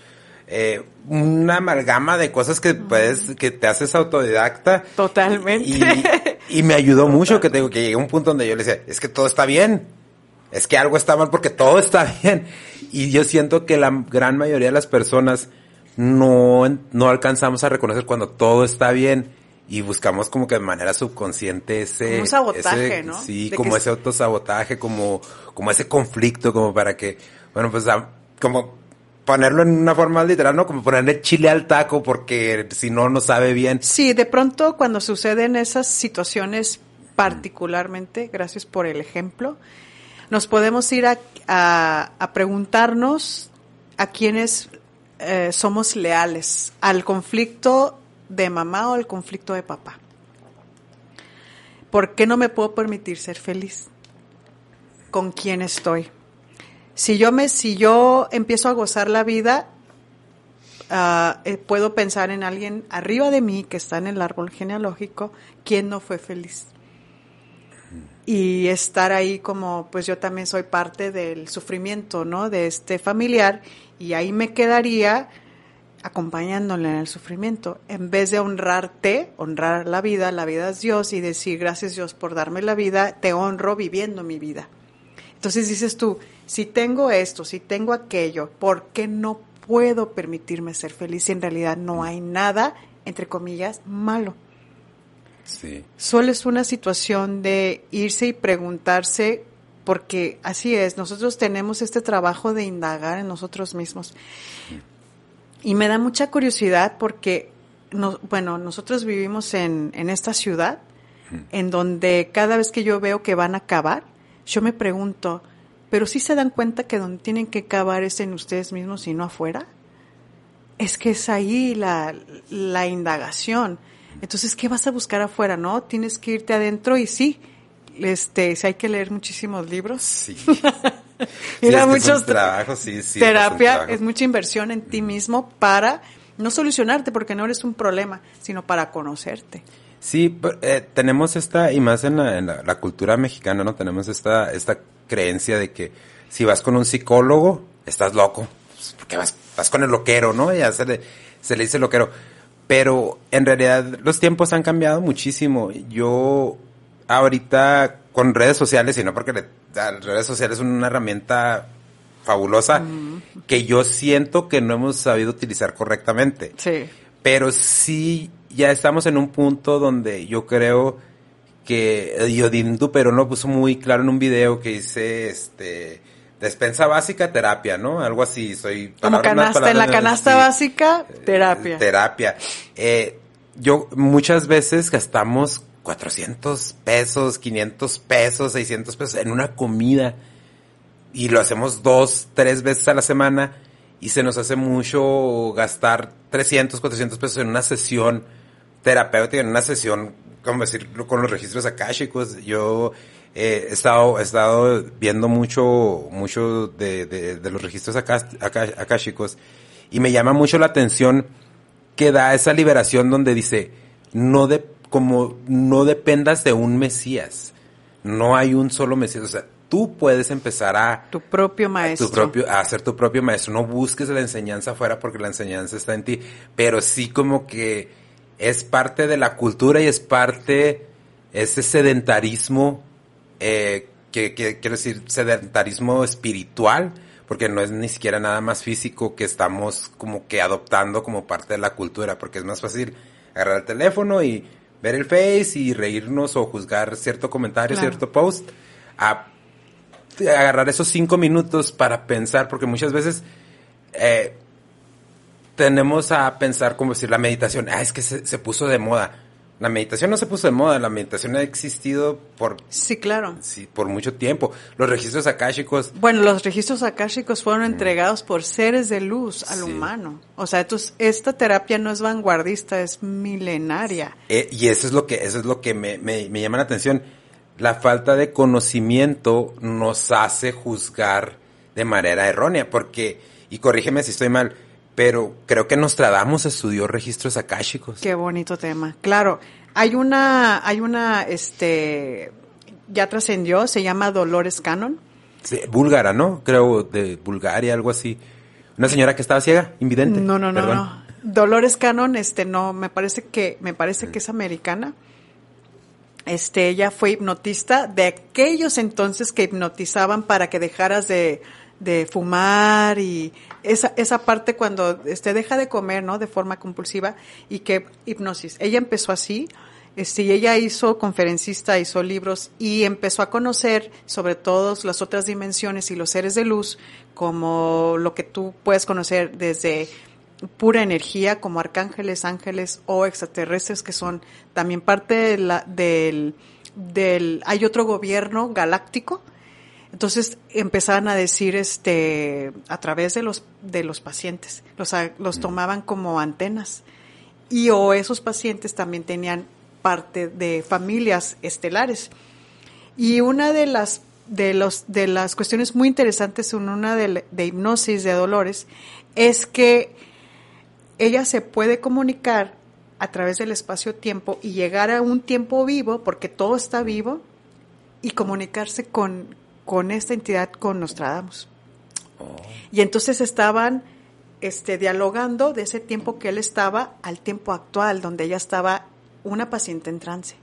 eh, una amalgama de cosas que puedes, que te haces autodidacta. Totalmente. Y, me ayudó mucho que tengo que llegué a un punto donde yo le decía, es que todo está bien. Es que algo está mal porque todo está bien. Y yo siento que la gran mayoría de las personas no, no alcanzamos a reconocer cuando todo está bien y buscamos como que de manera subconsciente ese... un sabotaje, ¿no? Sí, como ese autosabotaje, como, como ese conflicto, como para que, bueno, pues como ponerlo en una forma literal, ¿no? Como ponerle chile al taco porque si no, no sabe bien. Sí, de pronto cuando suceden esas situaciones particularmente, gracias por el ejemplo, nos podemos ir a, a, preguntarnos a quiénes eh, somos leales, al conflicto de mamá o al conflicto de papá. ¿Por qué no me puedo permitir ser feliz? con quién estoy. Si yo me, si yo empiezo a gozar la vida, ah, eh, puedo pensar en alguien arriba de mí que está en el árbol genealógico, quien no fue feliz. Y estar ahí como, pues yo también soy parte del sufrimiento, ¿no? De este familiar, y ahí me quedaría acompañándole en el sufrimiento, en vez de honrarte, honrar la vida, la vida es Dios y decir gracias Dios por darme la vida, te honro viviendo mi vida. Entonces dices tú, si tengo esto, si tengo aquello, ¿por qué no puedo permitirme ser feliz si en realidad no hay nada, entre comillas, malo? Sí. Solo es una situación de irse y preguntarse, porque así es, nosotros tenemos este trabajo de indagar en nosotros mismos. Y me da mucha curiosidad porque, no, bueno, nosotros vivimos en, en esta ciudad, en donde cada vez que yo veo que van a cavar, yo me pregunto, ¿pero sí se dan cuenta que donde tienen que cavar es en ustedes mismos y no afuera? Es que es ahí la, la indagación. Entonces, ¿qué vas a buscar afuera, no? Tienes que irte adentro y sí, este, si hay que leer muchísimos libros. Sí. Ir Sí, muchos es un trabajo, sí, sí, terapia es es mucha inversión en ti mismo para no solucionarte porque no eres un problema, sino para conocerte. Sí, pero, eh, tenemos esta, y más en, la, en la, la cultura mexicana, ¿no? Tenemos esta, esta creencia de que si vas con un psicólogo, estás loco. Pues, Porque vas, vas con el loquero, ¿no? Ya se le, se le dice loquero. Pero en realidad los tiempos han cambiado muchísimo. Yo ahorita con redes sociales, y no porque le- las redes sociales son una herramienta fabulosa, que yo siento que no hemos sabido utilizar correctamente Sí. pero sí ya estamos en un punto donde yo creo que eh, Yodindu pero lo puso muy claro en un video que dice este despensa básica terapia no algo así soy Como canasta, en la canasta sí, básica, terapia. terapia. Eh, yo muchas veces gastamos 400 pesos 500 pesos 600 pesos en una comida y lo hacemos dos, tres veces a la semana y se nos hace mucho gastar 300, 400 pesos en una sesión terapéutica, en una sesión, como decirlo, con los registros akáshicos. Yo eh, he estado, he estado viendo mucho, mucho de, de, de los registros aká- aká- akáshicos y me llama mucho la atención que da esa liberación donde dice, no de, como no dependas de un Mesías. No hay un solo Mesías. O sea, tú puedes empezar a, Tu propio maestro. tu propio, a ser tu propio maestro. No busques la enseñanza afuera porque la enseñanza está en ti. Pero sí como que es parte de la cultura y es parte, ese sedentarismo, eh, que, que quiero decir, sedentarismo espiritual, porque no es ni siquiera nada más físico que estamos como que adoptando como parte de la cultura, porque es más fácil agarrar el teléfono y ver el Face y reírnos o juzgar cierto comentario, Claro. cierto post, a agarrar esos cinco minutos para pensar, porque muchas veces eh, tenemos a pensar como decir la meditación, ah, es que se, se puso de moda. La meditación no se puso de moda, la meditación ha existido por, Sí, claro. sí, por mucho tiempo. Los registros akáshicos, Bueno, los registros akáshicos fueron entregados por seres de luz al Mm. Sí. humano. O sea, entonces, esta terapia no es vanguardista, es milenaria. eh, y eso es lo que, eso es lo que me, me, me llama la atención. La falta de conocimiento nos hace juzgar de manera errónea, porque, y corrígeme si estoy mal, pero creo que Nostradamus estudió registros akáshicos. Qué bonito tema. Claro, hay una, hay una, este, ya trascendió, se llama Dolores Cannon. Sí, búlgara, ¿no? Creo de Bulgaria, algo así. Una señora que estaba ciega, invidente. No, no, no, Perdón. no. Dolores Cannon, este, no, me parece que, me parece que es americana. Este, ella fue hipnotista de aquellos entonces que hipnotizaban para que dejaras de, de fumar y esa, esa parte cuando este deja de comer, ¿no? De forma compulsiva y que hipnosis. Ella empezó así, este, ella hizo conferencista, hizo libros y empezó a conocer sobre todo las otras dimensiones y los seres de luz como lo que tú puedes conocer desde pura energía como arcángeles, ángeles o extraterrestres que son también parte de la, del, del, hay otro gobierno galáctico. Entonces empezaban a decir este a través de los de los pacientes, los, los tomaban como antenas. Y o esos pacientes también tenían parte de familias estelares. Y una de las de, los, de las cuestiones muy interesantes en una de, de hipnosis de Dolores es que ella se puede comunicar a través del espacio-tiempo y llegar a un tiempo vivo, porque todo está vivo, y comunicarse con, con esta entidad, con Nostradamus. Oh. Y entonces estaban este, dialogando de ese tiempo que él estaba al tiempo actual, donde ella estaba una paciente en trance.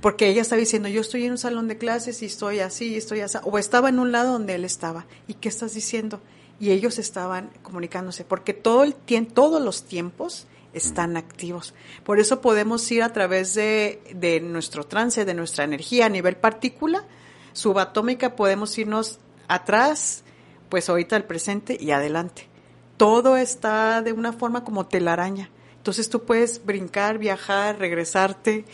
Porque ella estaba diciendo, yo estoy en un salón de clases y estoy así, estoy así, o estaba en un lado donde él estaba. ¿Y qué estás diciendo? Y ellos estaban comunicándose, porque todo el todos los tiempos están activos. Por eso podemos ir a través de, de nuestro trance, de nuestra energía a nivel partícula, subatómica, podemos irnos atrás, pues ahorita al presente y adelante. Todo está de una forma como telaraña. Entonces tú puedes brincar, viajar, regresarte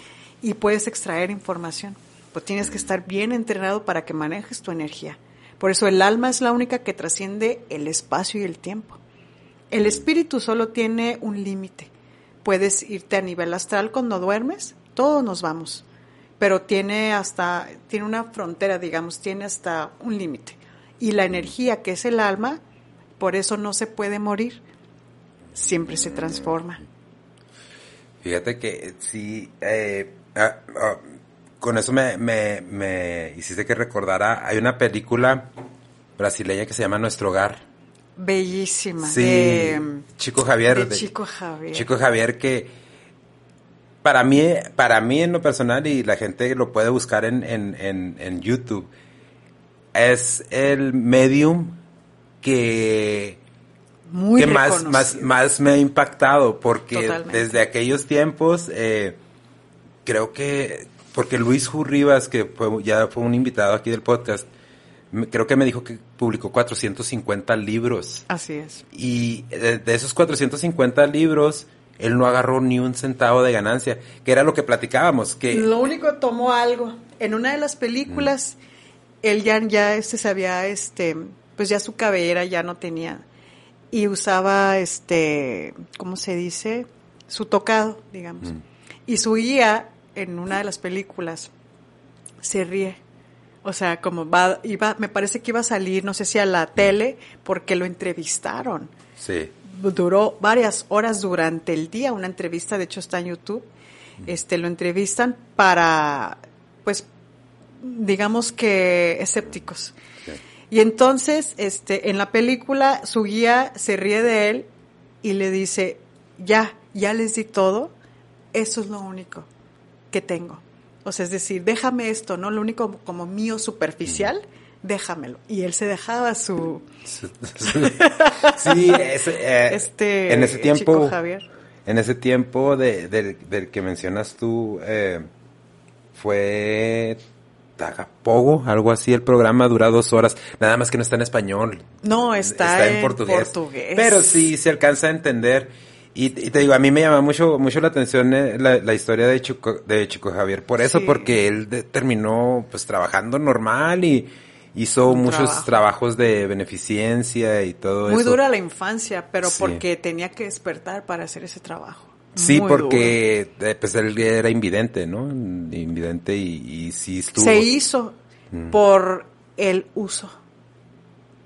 y puedes extraer información. Pues tienes que estar bien entrenado para que manejes tu energía. Por eso el alma es la única que trasciende el espacio y el tiempo. El espíritu solo tiene un límite. Puedes irte a nivel astral cuando duermes, todos nos vamos, pero tiene hasta, tiene una frontera, digamos, tiene hasta un límite. Y la energía que es el alma, por eso no se puede morir, siempre se transforma. Fíjate que sí, eh, ah, ah, con eso me, me, me hiciste que recordara, hay una película brasileña que se llama Nuestro Hogar Bellísima. Sí, Chico Javier. De Chico Javier. Chico Javier que para mí, para mí en lo personal y la gente lo puede buscar en, en, en, YouTube, es el medium que, Muy que más, más, más me ha impactado porque desde aquellos tiempos eh, creo que porque Luis Jurribas que fue, ya fue un invitado aquí del podcast creo que me dijo que publicó 450 libros. Así es. Y de, esos 450 libros, él no agarró ni un centavo de ganancia, que era lo que platicábamos. Que lo único tomó algo. En una de las películas, mm. él ya, ya este sabía, este, pues ya su cabellera ya no tenía. Y usaba, este, ¿cómo se dice? Su tocado, digamos. Mm. Y su guía, en una de las películas, se ríe o sea, como va, iba, me parece que iba a salir, no sé si a la tele, porque lo entrevistaron. Sí. Duró varias horas durante el día, una entrevista, de hecho está en YouTube. Este, lo entrevistan para, pues, digamos que escépticos. Y entonces, este, en la película, su guía se ríe de él y le dice, ya, ya les di todo, eso es lo único que tengo. O sea, es decir, déjame esto, ¿no? Lo único como mío superficial, déjamelo. Y él se dejaba su... sí, eh, este, en ese tiempo... Javier. En ese tiempo de, del, que mencionas tú, eh, fue Tagapogo, algo así, el programa dura dos horas, nada más que no está en español. No, está, en, portugués. Pero sí se alcanza a entender. Y, te digo, a mí me llama mucho mucho la atención eh, la, historia de Chico, de Chico Javier, por eso, porque él terminó pues trabajando normal y hizo muchos trabajos de beneficencia y todo eso. Muy dura la infancia, pero porque tenía que despertar para hacer ese trabajo. Sí, porque eh, pues él era invidente, ¿no? Invidente y, y sí estuvo. Se hizo mm. por el uso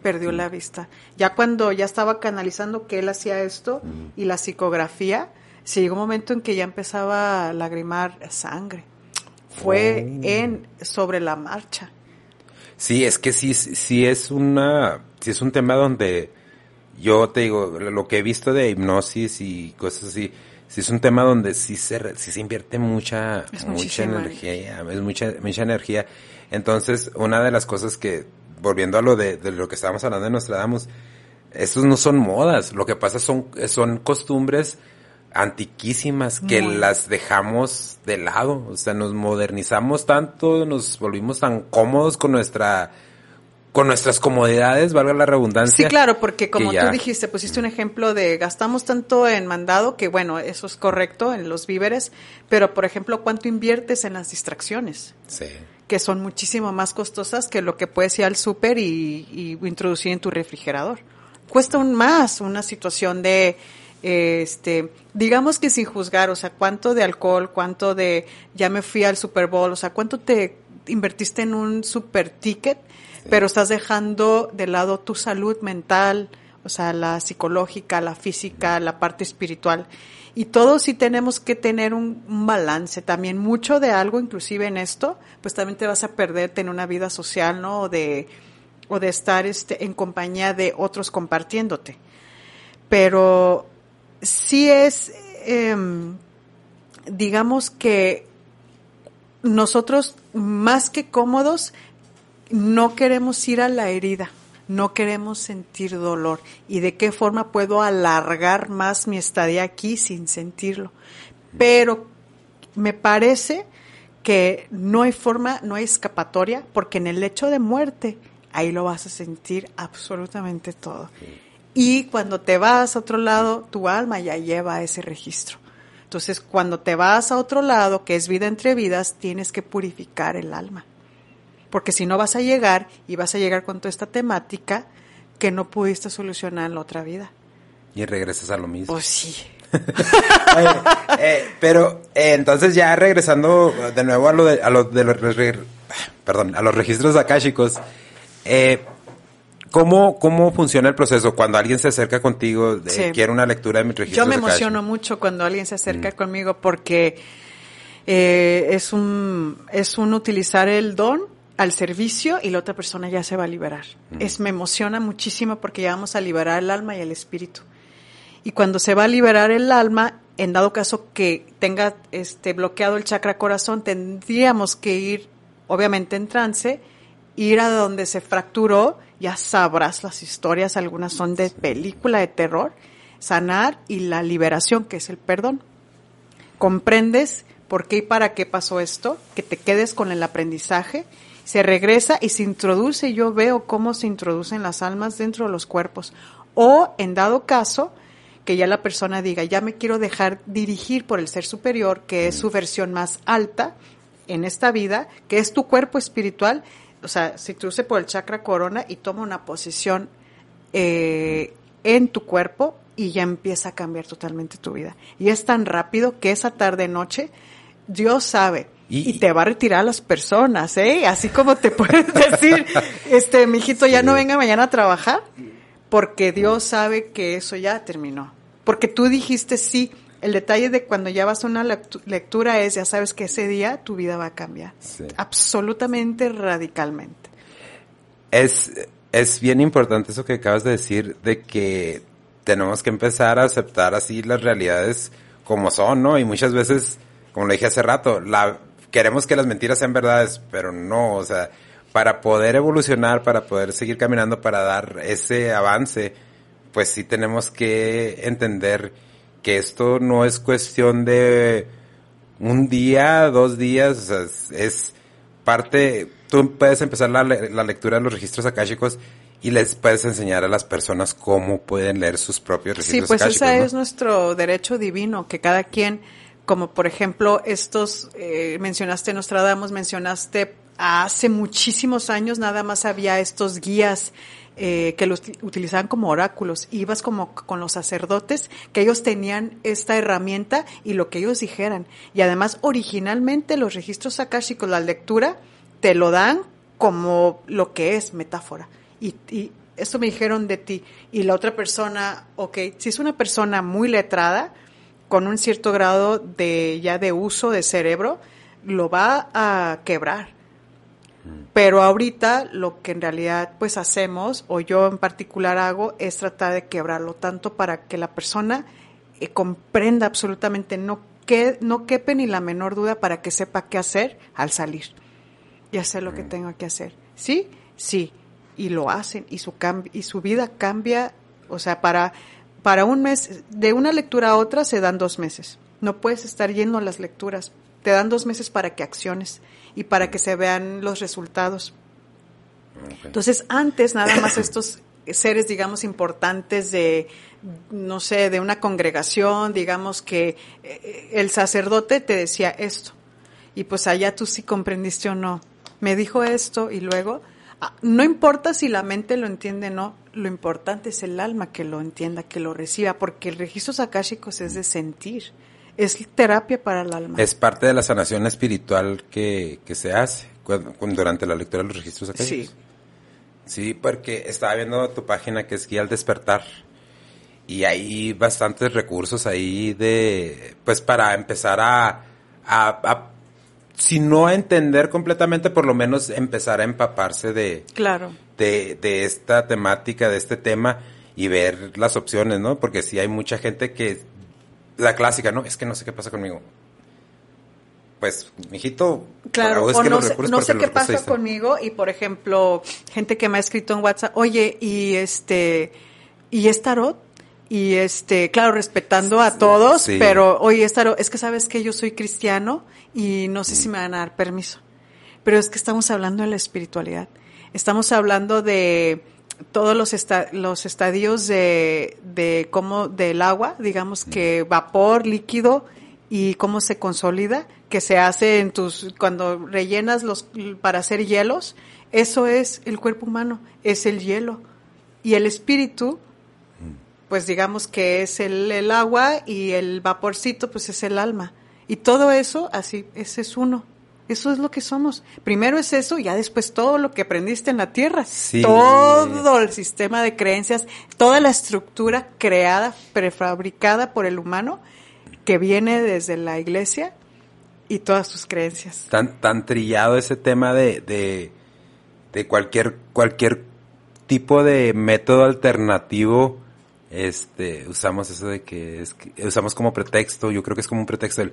perdió la vista. Ya cuando ya estaba canalizando que él hacía esto y la psicografía, se llegó un momento en que ya empezaba a lagrimar sangre. Fue oh. en sobre la marcha. Sí, es que sí, sí es una, sí es un tema donde yo te digo, lo que he visto de hipnosis y cosas así, sí es un tema donde sí se, sí se invierte mucha, mucha energía, es mucha, mucha energía. Entonces, una de las cosas que volviendo a lo de, lo que estábamos hablando de Nostradamus, estos no son modas, lo que pasa son, son costumbres antiquísimas que las dejamos de lado, o sea, nos modernizamos tanto, nos volvimos tan cómodos con nuestra con nuestras comodidades, valga la redundancia. Sí, claro, porque como tú dijiste, pusiste un ejemplo de gastamos tanto en mandado, que bueno, eso es correcto en los víveres, pero por ejemplo, ¿cuánto inviertes en las distracciones? Sí que son muchísimo más costosas que lo que puedes ir al súper y, introducir en tu refrigerador. Cuesta un más una situación de, este, digamos que sin juzgar, o sea, cuánto de alcohol, cuánto de, ya me fui al Super Bowl, o sea, cuánto te invertiste en un super ticket, pero estás dejando de lado tu salud mental, o sea, la psicológica, la física, la parte espiritual. Y todos sí tenemos que tener un, balance. También mucho de algo, inclusive en esto, pues también te vas a perderte en una vida social, ¿no? O de, o de estar este, en compañía de otros compartiéndote. Pero sí es, em, digamos que nosotros más que cómodos no queremos ir a la herida, no queremos sentir dolor. ¿Y de qué forma puedo alargar más mi estadía aquí sin sentirlo? Pero me parece que no hay forma, no hay escapatoria, porque en el hecho de muerte, ahí lo vas a sentir absolutamente todo. Y cuando te vas a otro lado, tu alma ya lleva ese registro. Entonces, cuando te vas a otro lado, que es vida entre vidas, tienes que purificar el alma. Porque si no vas a llegar y vas a llegar con toda esta temática que no pudiste solucionar en la otra vida. Y regresas a lo mismo. Pues sí. Eh, pero eh, entonces ya regresando de nuevo a lo de, a lo de los, perdón, a los registros akáshicos, eh, ¿Cómo, ¿Cómo funciona el proceso cuando alguien se acerca contigo, de, quiere una lectura de mi registro? Yo me emociono mucho cuando alguien se acerca mm. conmigo porque eh, es, un, es un utilizar el don al servicio y la otra persona ya se va a liberar. Mm. Es, me emociona muchísimo porque ya vamos a liberar el alma y el espíritu. Y cuando se va a liberar el alma, en dado caso que tenga este bloqueado el chakra corazón, tendríamos que ir, obviamente en trance, ir a donde se fracturó ya sabrás las historias, algunas son de película de terror, sanar y la liberación, que es el perdón. Comprendes por qué y para qué pasó esto, que te quedes con el aprendizaje, se regresa y se introduce, yo veo cómo se introducen las almas dentro de los cuerpos. O, en dado caso, que ya la persona diga, ya me quiero dejar dirigir por el ser superior, que es su versión más alta en esta vida, que es tu cuerpo espiritual, o sea, se introduce por el chakra corona y toma una posición eh, en tu cuerpo y ya empieza a cambiar totalmente tu vida. Y es tan rápido que esa tarde noche Dios sabe y, te va a retirar a las personas, ¿eh? Así como te puedes decir, este, mijito, ya no venga mañana a trabajar, porque Dios sabe que eso ya terminó. Porque tú dijiste sí, el detalle de cuando ya vas a una lectura es, ya sabes que ese día tu vida va a cambiar. Absolutamente radicalmente. Es, es bien importante eso que acabas de decir, de que tenemos que empezar a aceptar así las realidades como son, ¿no? Y muchas veces, como lo dije hace rato, la, queremos que las mentiras sean verdades, pero no, o sea, para poder evolucionar, para poder seguir caminando, para dar ese avance, pues sí tenemos que entender que esto no es cuestión de un día, dos días, es, parte, tú puedes empezar la, lectura de los registros akáshicos y les puedes enseñar a las personas cómo pueden leer sus propios registros Sí, pues ese es nuestro derecho divino, que cada quien, como por ejemplo estos, eh, mencionaste Nostradamus, mencionaste hace muchísimos años nada más había estos guías eh, que los utilizaban como oráculos. Ibas como con los sacerdotes, que ellos tenían esta herramienta y lo que ellos dijeran. Y además, originalmente los registros akáshicos, la lectura, te lo dan como lo que es metáfora. Y, y esto me dijeron de ti. Y la otra persona, ok, si es una persona muy letrada, con un cierto grado de ya de uso de cerebro, lo va a quebrar pero ahorita lo que en realidad pues hacemos, o yo en particular hago, es tratar de quebrarlo tanto para que la persona eh, comprenda absolutamente, no, que, no quepe ni la menor duda para que sepa qué hacer al salir y hacer lo que mm. tenga que hacer. ¿Sí? Sí. Y lo hacen y su, y su vida cambia, o sea, para, para un mes, de una lectura a otra se dan dos meses. No puedes estar yendo a las lecturas. Te dan dos meses para que acciones y para que se vean los resultados. Entonces, antes nada más estos seres, digamos, importantes de, no sé, de una congregación, digamos que eh, el sacerdote te decía esto. Y pues allá tú sí comprendiste o no. Me dijo esto y luego, ah, no importa si la mente lo entiende o no, lo importante es el alma que lo entienda, que lo reciba, porque el registro akáshicos es de sentir es terapia para el alma. Es parte de la sanación espiritual que, que se hace, durante la lectura de los registros acá. Sí. Sí, porque estaba viendo tu página que es Guía al Despertar y hay bastantes recursos ahí de, pues para empezar a, a, a si no a entender completamente, por lo menos empezar a empaparse de, claro. de, de esta temática, de este tema y ver las opciones, ¿no? Porque si hay mucha gente que, la clásica, ¿no? Es que no sé qué pasa conmigo. Pues, mijito, claro, o no, sé, no sé qué pasa conmigo y, por ejemplo, gente que me ha escrito en WhatsApp, oye, y este, y es tarot, y este, claro, respetando a todos, pero oye, es tarot, es que sabes que yo soy cristiano y no sé si me van a dar permiso. Pero es que estamos hablando de la espiritualidad. Estamos hablando de todos los, los estadios de, de cómo, del agua, digamos que vapor, líquido y cómo se consolida, que se hace en tus, cuando rellenas los, para hacer hielos, eso es el cuerpo humano, es el hielo. Y el espíritu, pues digamos que es el, el agua y el vaporcito, pues es el alma. Y todo eso, así, ese es uno. Eso es lo que somos. Primero es eso, y ya después todo lo que aprendiste en la tierra. Todo el sistema de creencias, toda la estructura creada, prefabricada por el humano, que viene desde la iglesia y todas sus creencias. Tan, tan trillado ese tema de, de, de cualquier, cualquier tipo de método alternativo este, usamos eso de que, es usamos como pretexto, yo creo que es como un pretexto el,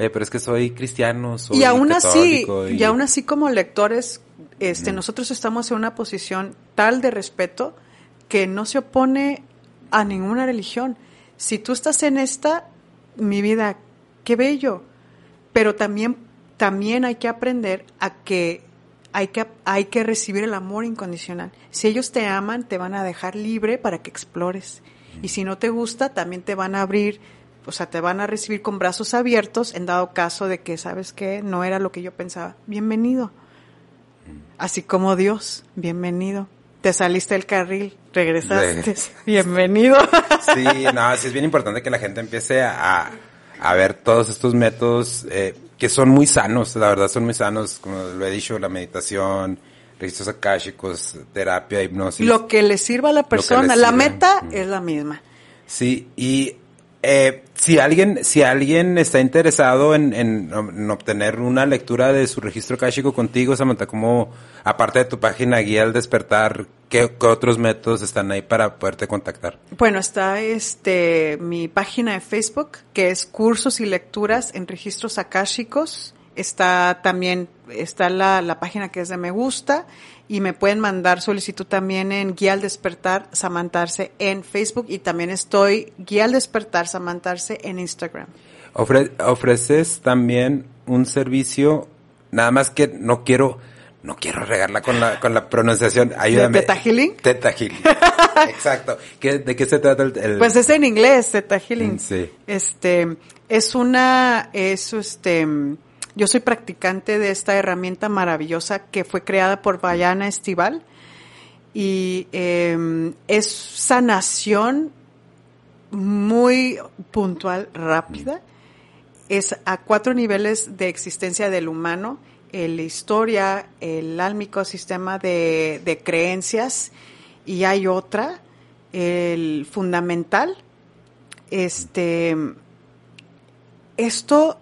oye, pero es que soy cristiano, soy Y aún así, y... aún así como lectores, este, nosotros estamos en una posición tal de respeto que no se opone a ninguna religión. Si tú estás en esta, mi vida, qué bello. Pero también, también hay que aprender a que hay que, hay que recibir el amor incondicional. Si ellos te aman, te van a dejar libre para que explores. Y si no te gusta, también te van a abrir, o sea, te van a recibir con brazos abiertos en dado caso de que, ¿sabes qué? No era lo que yo pensaba. Bienvenido. Así como Dios, bienvenido. Te saliste del carril, regresaste. Bienvenido. Sí, no, sí es bien importante que la gente empiece a, a ver todos estos métodos eh, que son muy sanos, la verdad son muy sanos, como lo he dicho, la meditación, registros akáshicos, terapia, hipnosis. Lo que le sirva a la persona, la meta es la misma. Sí, y eh, si alguien, si alguien está interesado en, en, obtener una lectura de su registro akáshico contigo, Samantha, como aparte de tu página guía al despertar, ¿qué, otros métodos están ahí para poderte contactar? Bueno, está este mi página de Facebook, que es cursos y lecturas en registros akáshicos. Está también, está la, la página que es de me gusta y me pueden mandar solicitud también en Guía al Despertar Samantarse en Facebook y también estoy Guía al Despertar Samantarse en Instagram. ofreces también un servicio, nada más que no quiero, no quiero regarla con la, con la pronunciación, ayúdame. ¿Teta Healing? Teta Healing. Exacto. ¿De qué se trata el, Pues es en inglés, Teta Healing. Sí. Este, es una, es este, yo soy practicante de esta herramienta maravillosa que fue creada por Bayana Estival y em, es sanación muy puntual, rápida. Es a cuatro niveles de existencia del humano, la historia, el álmico sistema de, de creencias y hay otra, el fundamental. Este, esto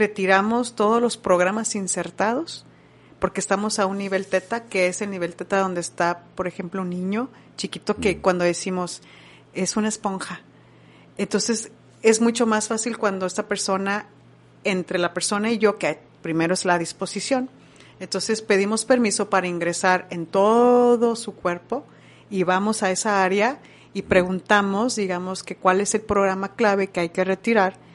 retiramos todos los programas insertados porque estamos a un nivel teta, que es el nivel teta donde está, por ejemplo, un niño chiquito que mm. cuando decimos es una esponja. Entonces, es mucho más fácil cuando esta persona, entre la persona y yo, que primero es la disposición, entonces pedimos permiso para ingresar en todo su cuerpo y vamos a esa área y preguntamos, digamos, que cuál es el programa clave que hay que retirar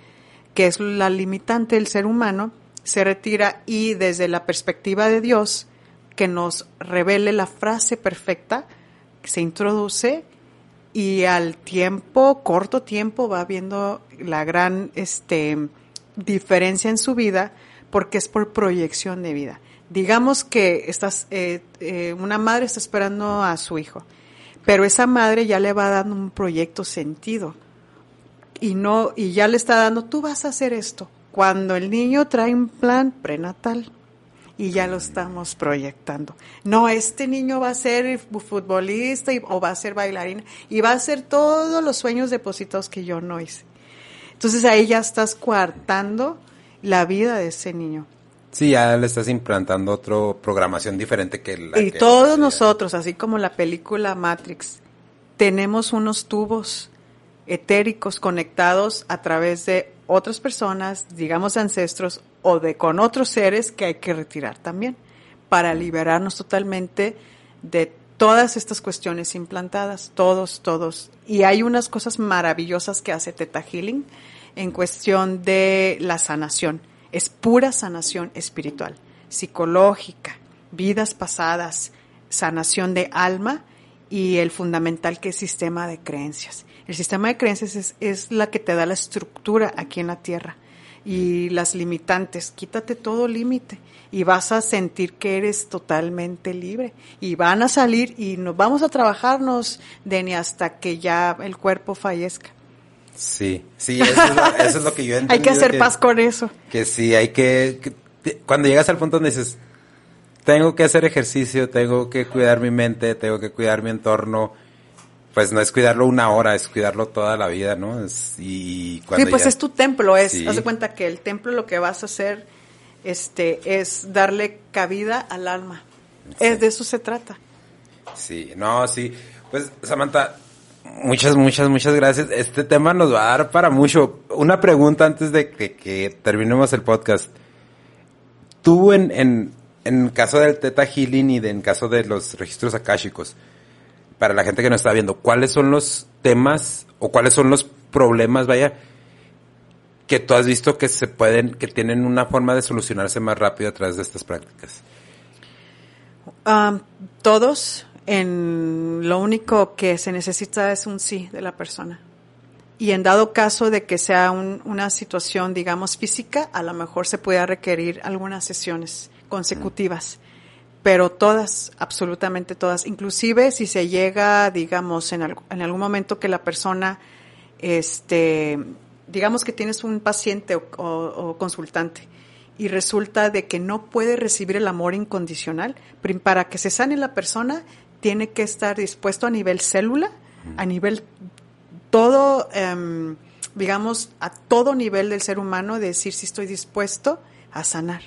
que es la limitante del ser humano, se retira y desde la perspectiva de Dios, que nos revele la frase perfecta, se introduce y al tiempo, corto tiempo, va viendo la gran este, diferencia en su vida porque es por proyección de vida. Digamos que estás, eh, eh, una madre está esperando a su hijo, pero esa madre ya le va dando un proyecto sentido y no y ya le está dando tú vas a hacer esto cuando el niño trae un plan prenatal y ya lo estamos proyectando. No, este niño va a ser futbolista o va a ser bailarina y va a ser todos los sueños depositados que yo no hice. Entonces ahí ya estás coartando la vida de ese niño. Sí, ya le estás implantando otra programación diferente que la Y todos nosotros, así como la película Matrix, tenemos unos tubos etéricos conectados a través de otras personas, digamos ancestros, o de con otros seres que hay que retirar también, para liberarnos totalmente de todas estas cuestiones implantadas, todos, todos. Y hay unas cosas maravillosas que hace Teta Healing en cuestión de la sanación. Es pura sanación espiritual, psicológica, vidas pasadas, sanación de alma y el fundamental que es sistema de creencias. El sistema de creencias es, es la que te da la estructura aquí en la tierra y las limitantes. Quítate todo límite y vas a sentir que eres totalmente libre. Y van a salir y nos vamos a trabajarnos, Deni, hasta que ya el cuerpo fallezca. Sí, sí, eso es lo, eso es lo que yo entiendo. hay que hacer paz con eso. Que sí, hay que, que, cuando llegas al punto donde dices, tengo que hacer ejercicio, tengo que cuidar mi mente, tengo que cuidar mi entorno, pues no es cuidarlo una hora, es cuidarlo toda la vida, ¿no? Es, y cuando sí, pues es tu templo, es, haz de cuenta que el templo lo que vas a hacer este es darle cabida al alma. Sí. Es de eso se trata. Sí, no, sí. Pues Samantha, muchas, muchas, muchas gracias. Este tema nos va a dar para mucho. Una pregunta antes de que, que terminemos el podcast. Tú en, en, en caso del Teta Healing y de, en caso de los registros akáshicos, para la gente que nos está viendo, ¿cuáles son los temas o cuáles son los problemas, vaya, que tú has visto que se pueden, que tienen una forma de solucionarse más rápido a través de estas prácticas? Um, todos, en lo único que se necesita es un sí de la persona. Y en dado caso de que sea un, una situación, digamos, física, a lo mejor se pueda requerir algunas sesiones consecutivas. Pero todas, absolutamente todas, inclusive si se llega, digamos, en, en algún momento que la persona, este, digamos que tienes un paciente o, o, o, consultante y resulta de que no puede recibir el amor incondicional, para que se sane la persona tiene que estar dispuesto a nivel célula, a nivel todo, um, digamos, a todo nivel del ser humano, de decir si estoy dispuesto a sanar.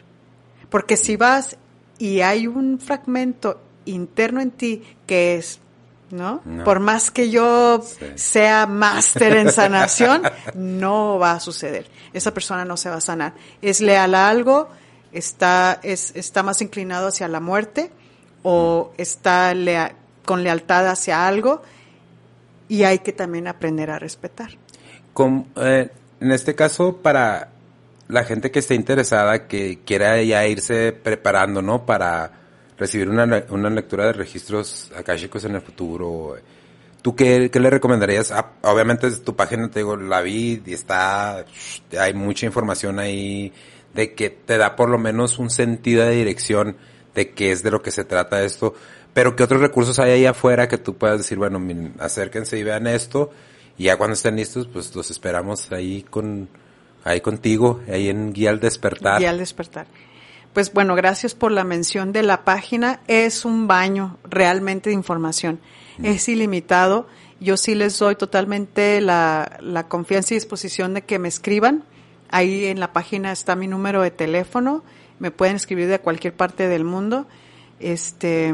Porque si vas y hay un fragmento interno en ti que es, ¿no? no. Por más que yo sí. sea máster en sanación, no va a suceder. Esa persona no se va a sanar. Es leal a algo, está, es, está más inclinado hacia la muerte o mm. está lea con lealtad hacia algo y hay que también aprender a respetar. Con, eh, en este caso, para la gente que esté interesada, que quiera ya irse preparando, ¿no? Para recibir una, una lectura de registros akáshicos en el futuro. ¿Tú qué, qué le recomendarías? Ah, obviamente tu página, te digo, la vi y está, hay mucha información ahí de que te da por lo menos un sentido de dirección de qué es de lo que se trata esto. Pero ¿qué otros recursos hay ahí afuera que tú puedas decir, bueno, acérquense y vean esto? Y ya cuando estén listos, pues los esperamos ahí con, ahí contigo, ahí en Guía al Despertar. Guía al Despertar. Pues bueno, gracias por la mención de la página. Es un baño realmente de información. Mm. Es ilimitado. Yo sí les doy totalmente la, la confianza y disposición de que me escriban. Ahí en la página está mi número de teléfono. Me pueden escribir de cualquier parte del mundo. Este,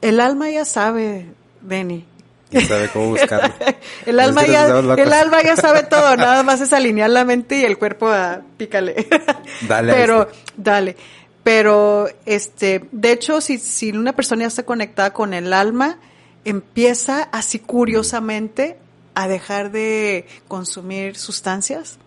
el alma ya sabe, Benny, y sabe cómo buscarlo. el, alma ya, el alma ya sabe todo, nada más es alinear la mente y el cuerpo a pícale. dale. Pero, dale. Pero, este, de hecho, si, si una persona ya está conectada con el alma, empieza así curiosamente a dejar de consumir sustancias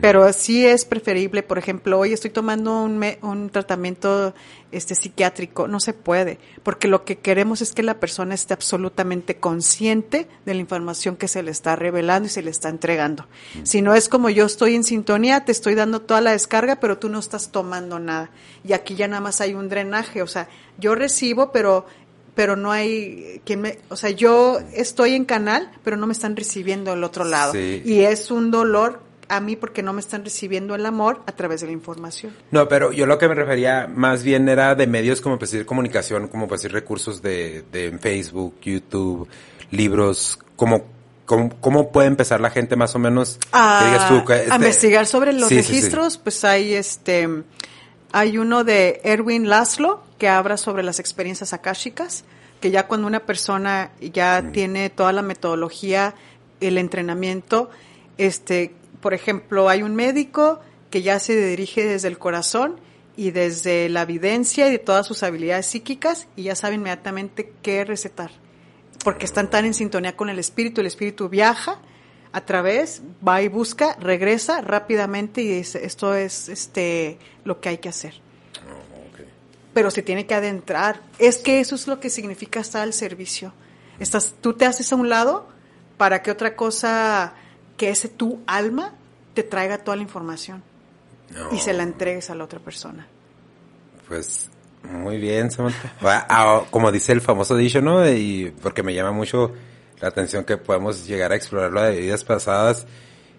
pero sí es preferible, por ejemplo, hoy estoy tomando un, me, un tratamiento este psiquiátrico, no se puede, porque lo que queremos es que la persona esté absolutamente consciente de la información que se le está revelando y se le está entregando. Si no es como yo estoy en sintonía, te estoy dando toda la descarga, pero tú no estás tomando nada. Y aquí ya nada más hay un drenaje, o sea, yo recibo, pero pero no hay quien me, o sea, yo estoy en canal, pero no me están recibiendo del otro lado. Sí. Y es un dolor a mí porque no me están recibiendo el amor a través de la información. No, pero yo lo que me refería más bien era de medios como pues decir comunicación, como pues decir recursos de, de Facebook, YouTube, libros, como ¿Cómo, ¿Cómo, puede empezar la gente más o menos? A, este investigar sobre los registros, pues hay este, hay uno de Erwin Laszlo que habla sobre las experiencias akáshicas, que ya cuando una persona ya mm. tiene toda la metodología, el entrenamiento, este, por ejemplo, hay un médico que ya se dirige desde el corazón y desde la evidencia y de todas sus habilidades psíquicas y ya sabe inmediatamente qué recetar porque están tan en sintonía con el espíritu, el espíritu viaja a través, va y busca, regresa rápidamente y dice, esto es este lo que hay que hacer. Oh, Pero se tiene que adentrar. Es que eso es lo que significa estar al servicio. Estás, tú te haces a un lado para que otra cosa que ese tu alma te traiga toda la información y se la entregues a la otra persona. Pues muy bien, Samantha. Como dice el famoso dicho, ¿no? Y porque me llama mucho la atención que podemos llegar a explorar lo de vidas pasadas.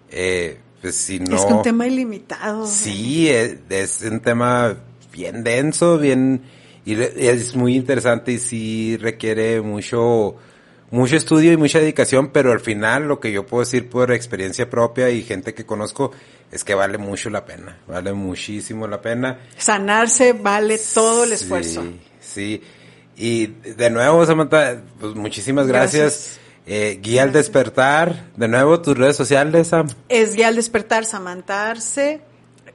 Eh, pues si no... Es un tema ilimitado. Sí, es, un tema bien denso, bien... Y es muy interesante y sí requiere mucho mucho estudio y mucha dedicación, pero al final lo que yo puedo decir por experiencia propia y gente que conozco es que vale mucho la pena, vale muchísimo la pena. Sanarse vale todo el esfuerzo. Sí, Y de nuevo, Samantha, pues muchísimas gracias. Eh, guía al despertar, de nuevo tus redes sociales, Sam. Es Guía al despertar, Samantarse,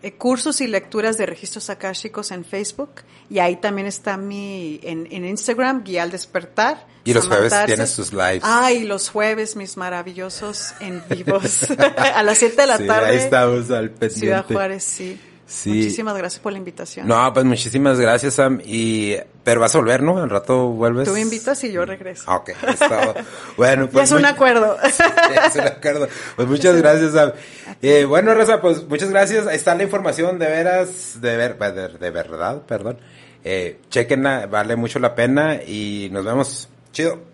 eh, cursos y lecturas de registros akáshicos en Facebook y ahí también está mi en, en Instagram, Guía al despertar. Y los jueves tienes tus lives. Ay, los jueves, mis maravillosos en vivos. a las 7 de la tarde. Ahí estamos al pendiente. Ciudad Juárez, sí. Sí. Muchísimas gracias por la invitación. No, pues muchísimas gracias, Sam. Y, pero vas a volver, ¿no? Al rato vuelves. Tú invitas y yo regreso. Ok, está bueno. Pues. es un acuerdo. es un acuerdo. Pues muchas gracias, Sam. Eh, bueno, Rosa, pues muchas gracias. Ahí está la información, de veras, de ver, de, de verdad, perdón. Eh, chequenla, vale mucho la pena y nos vemos. Chido.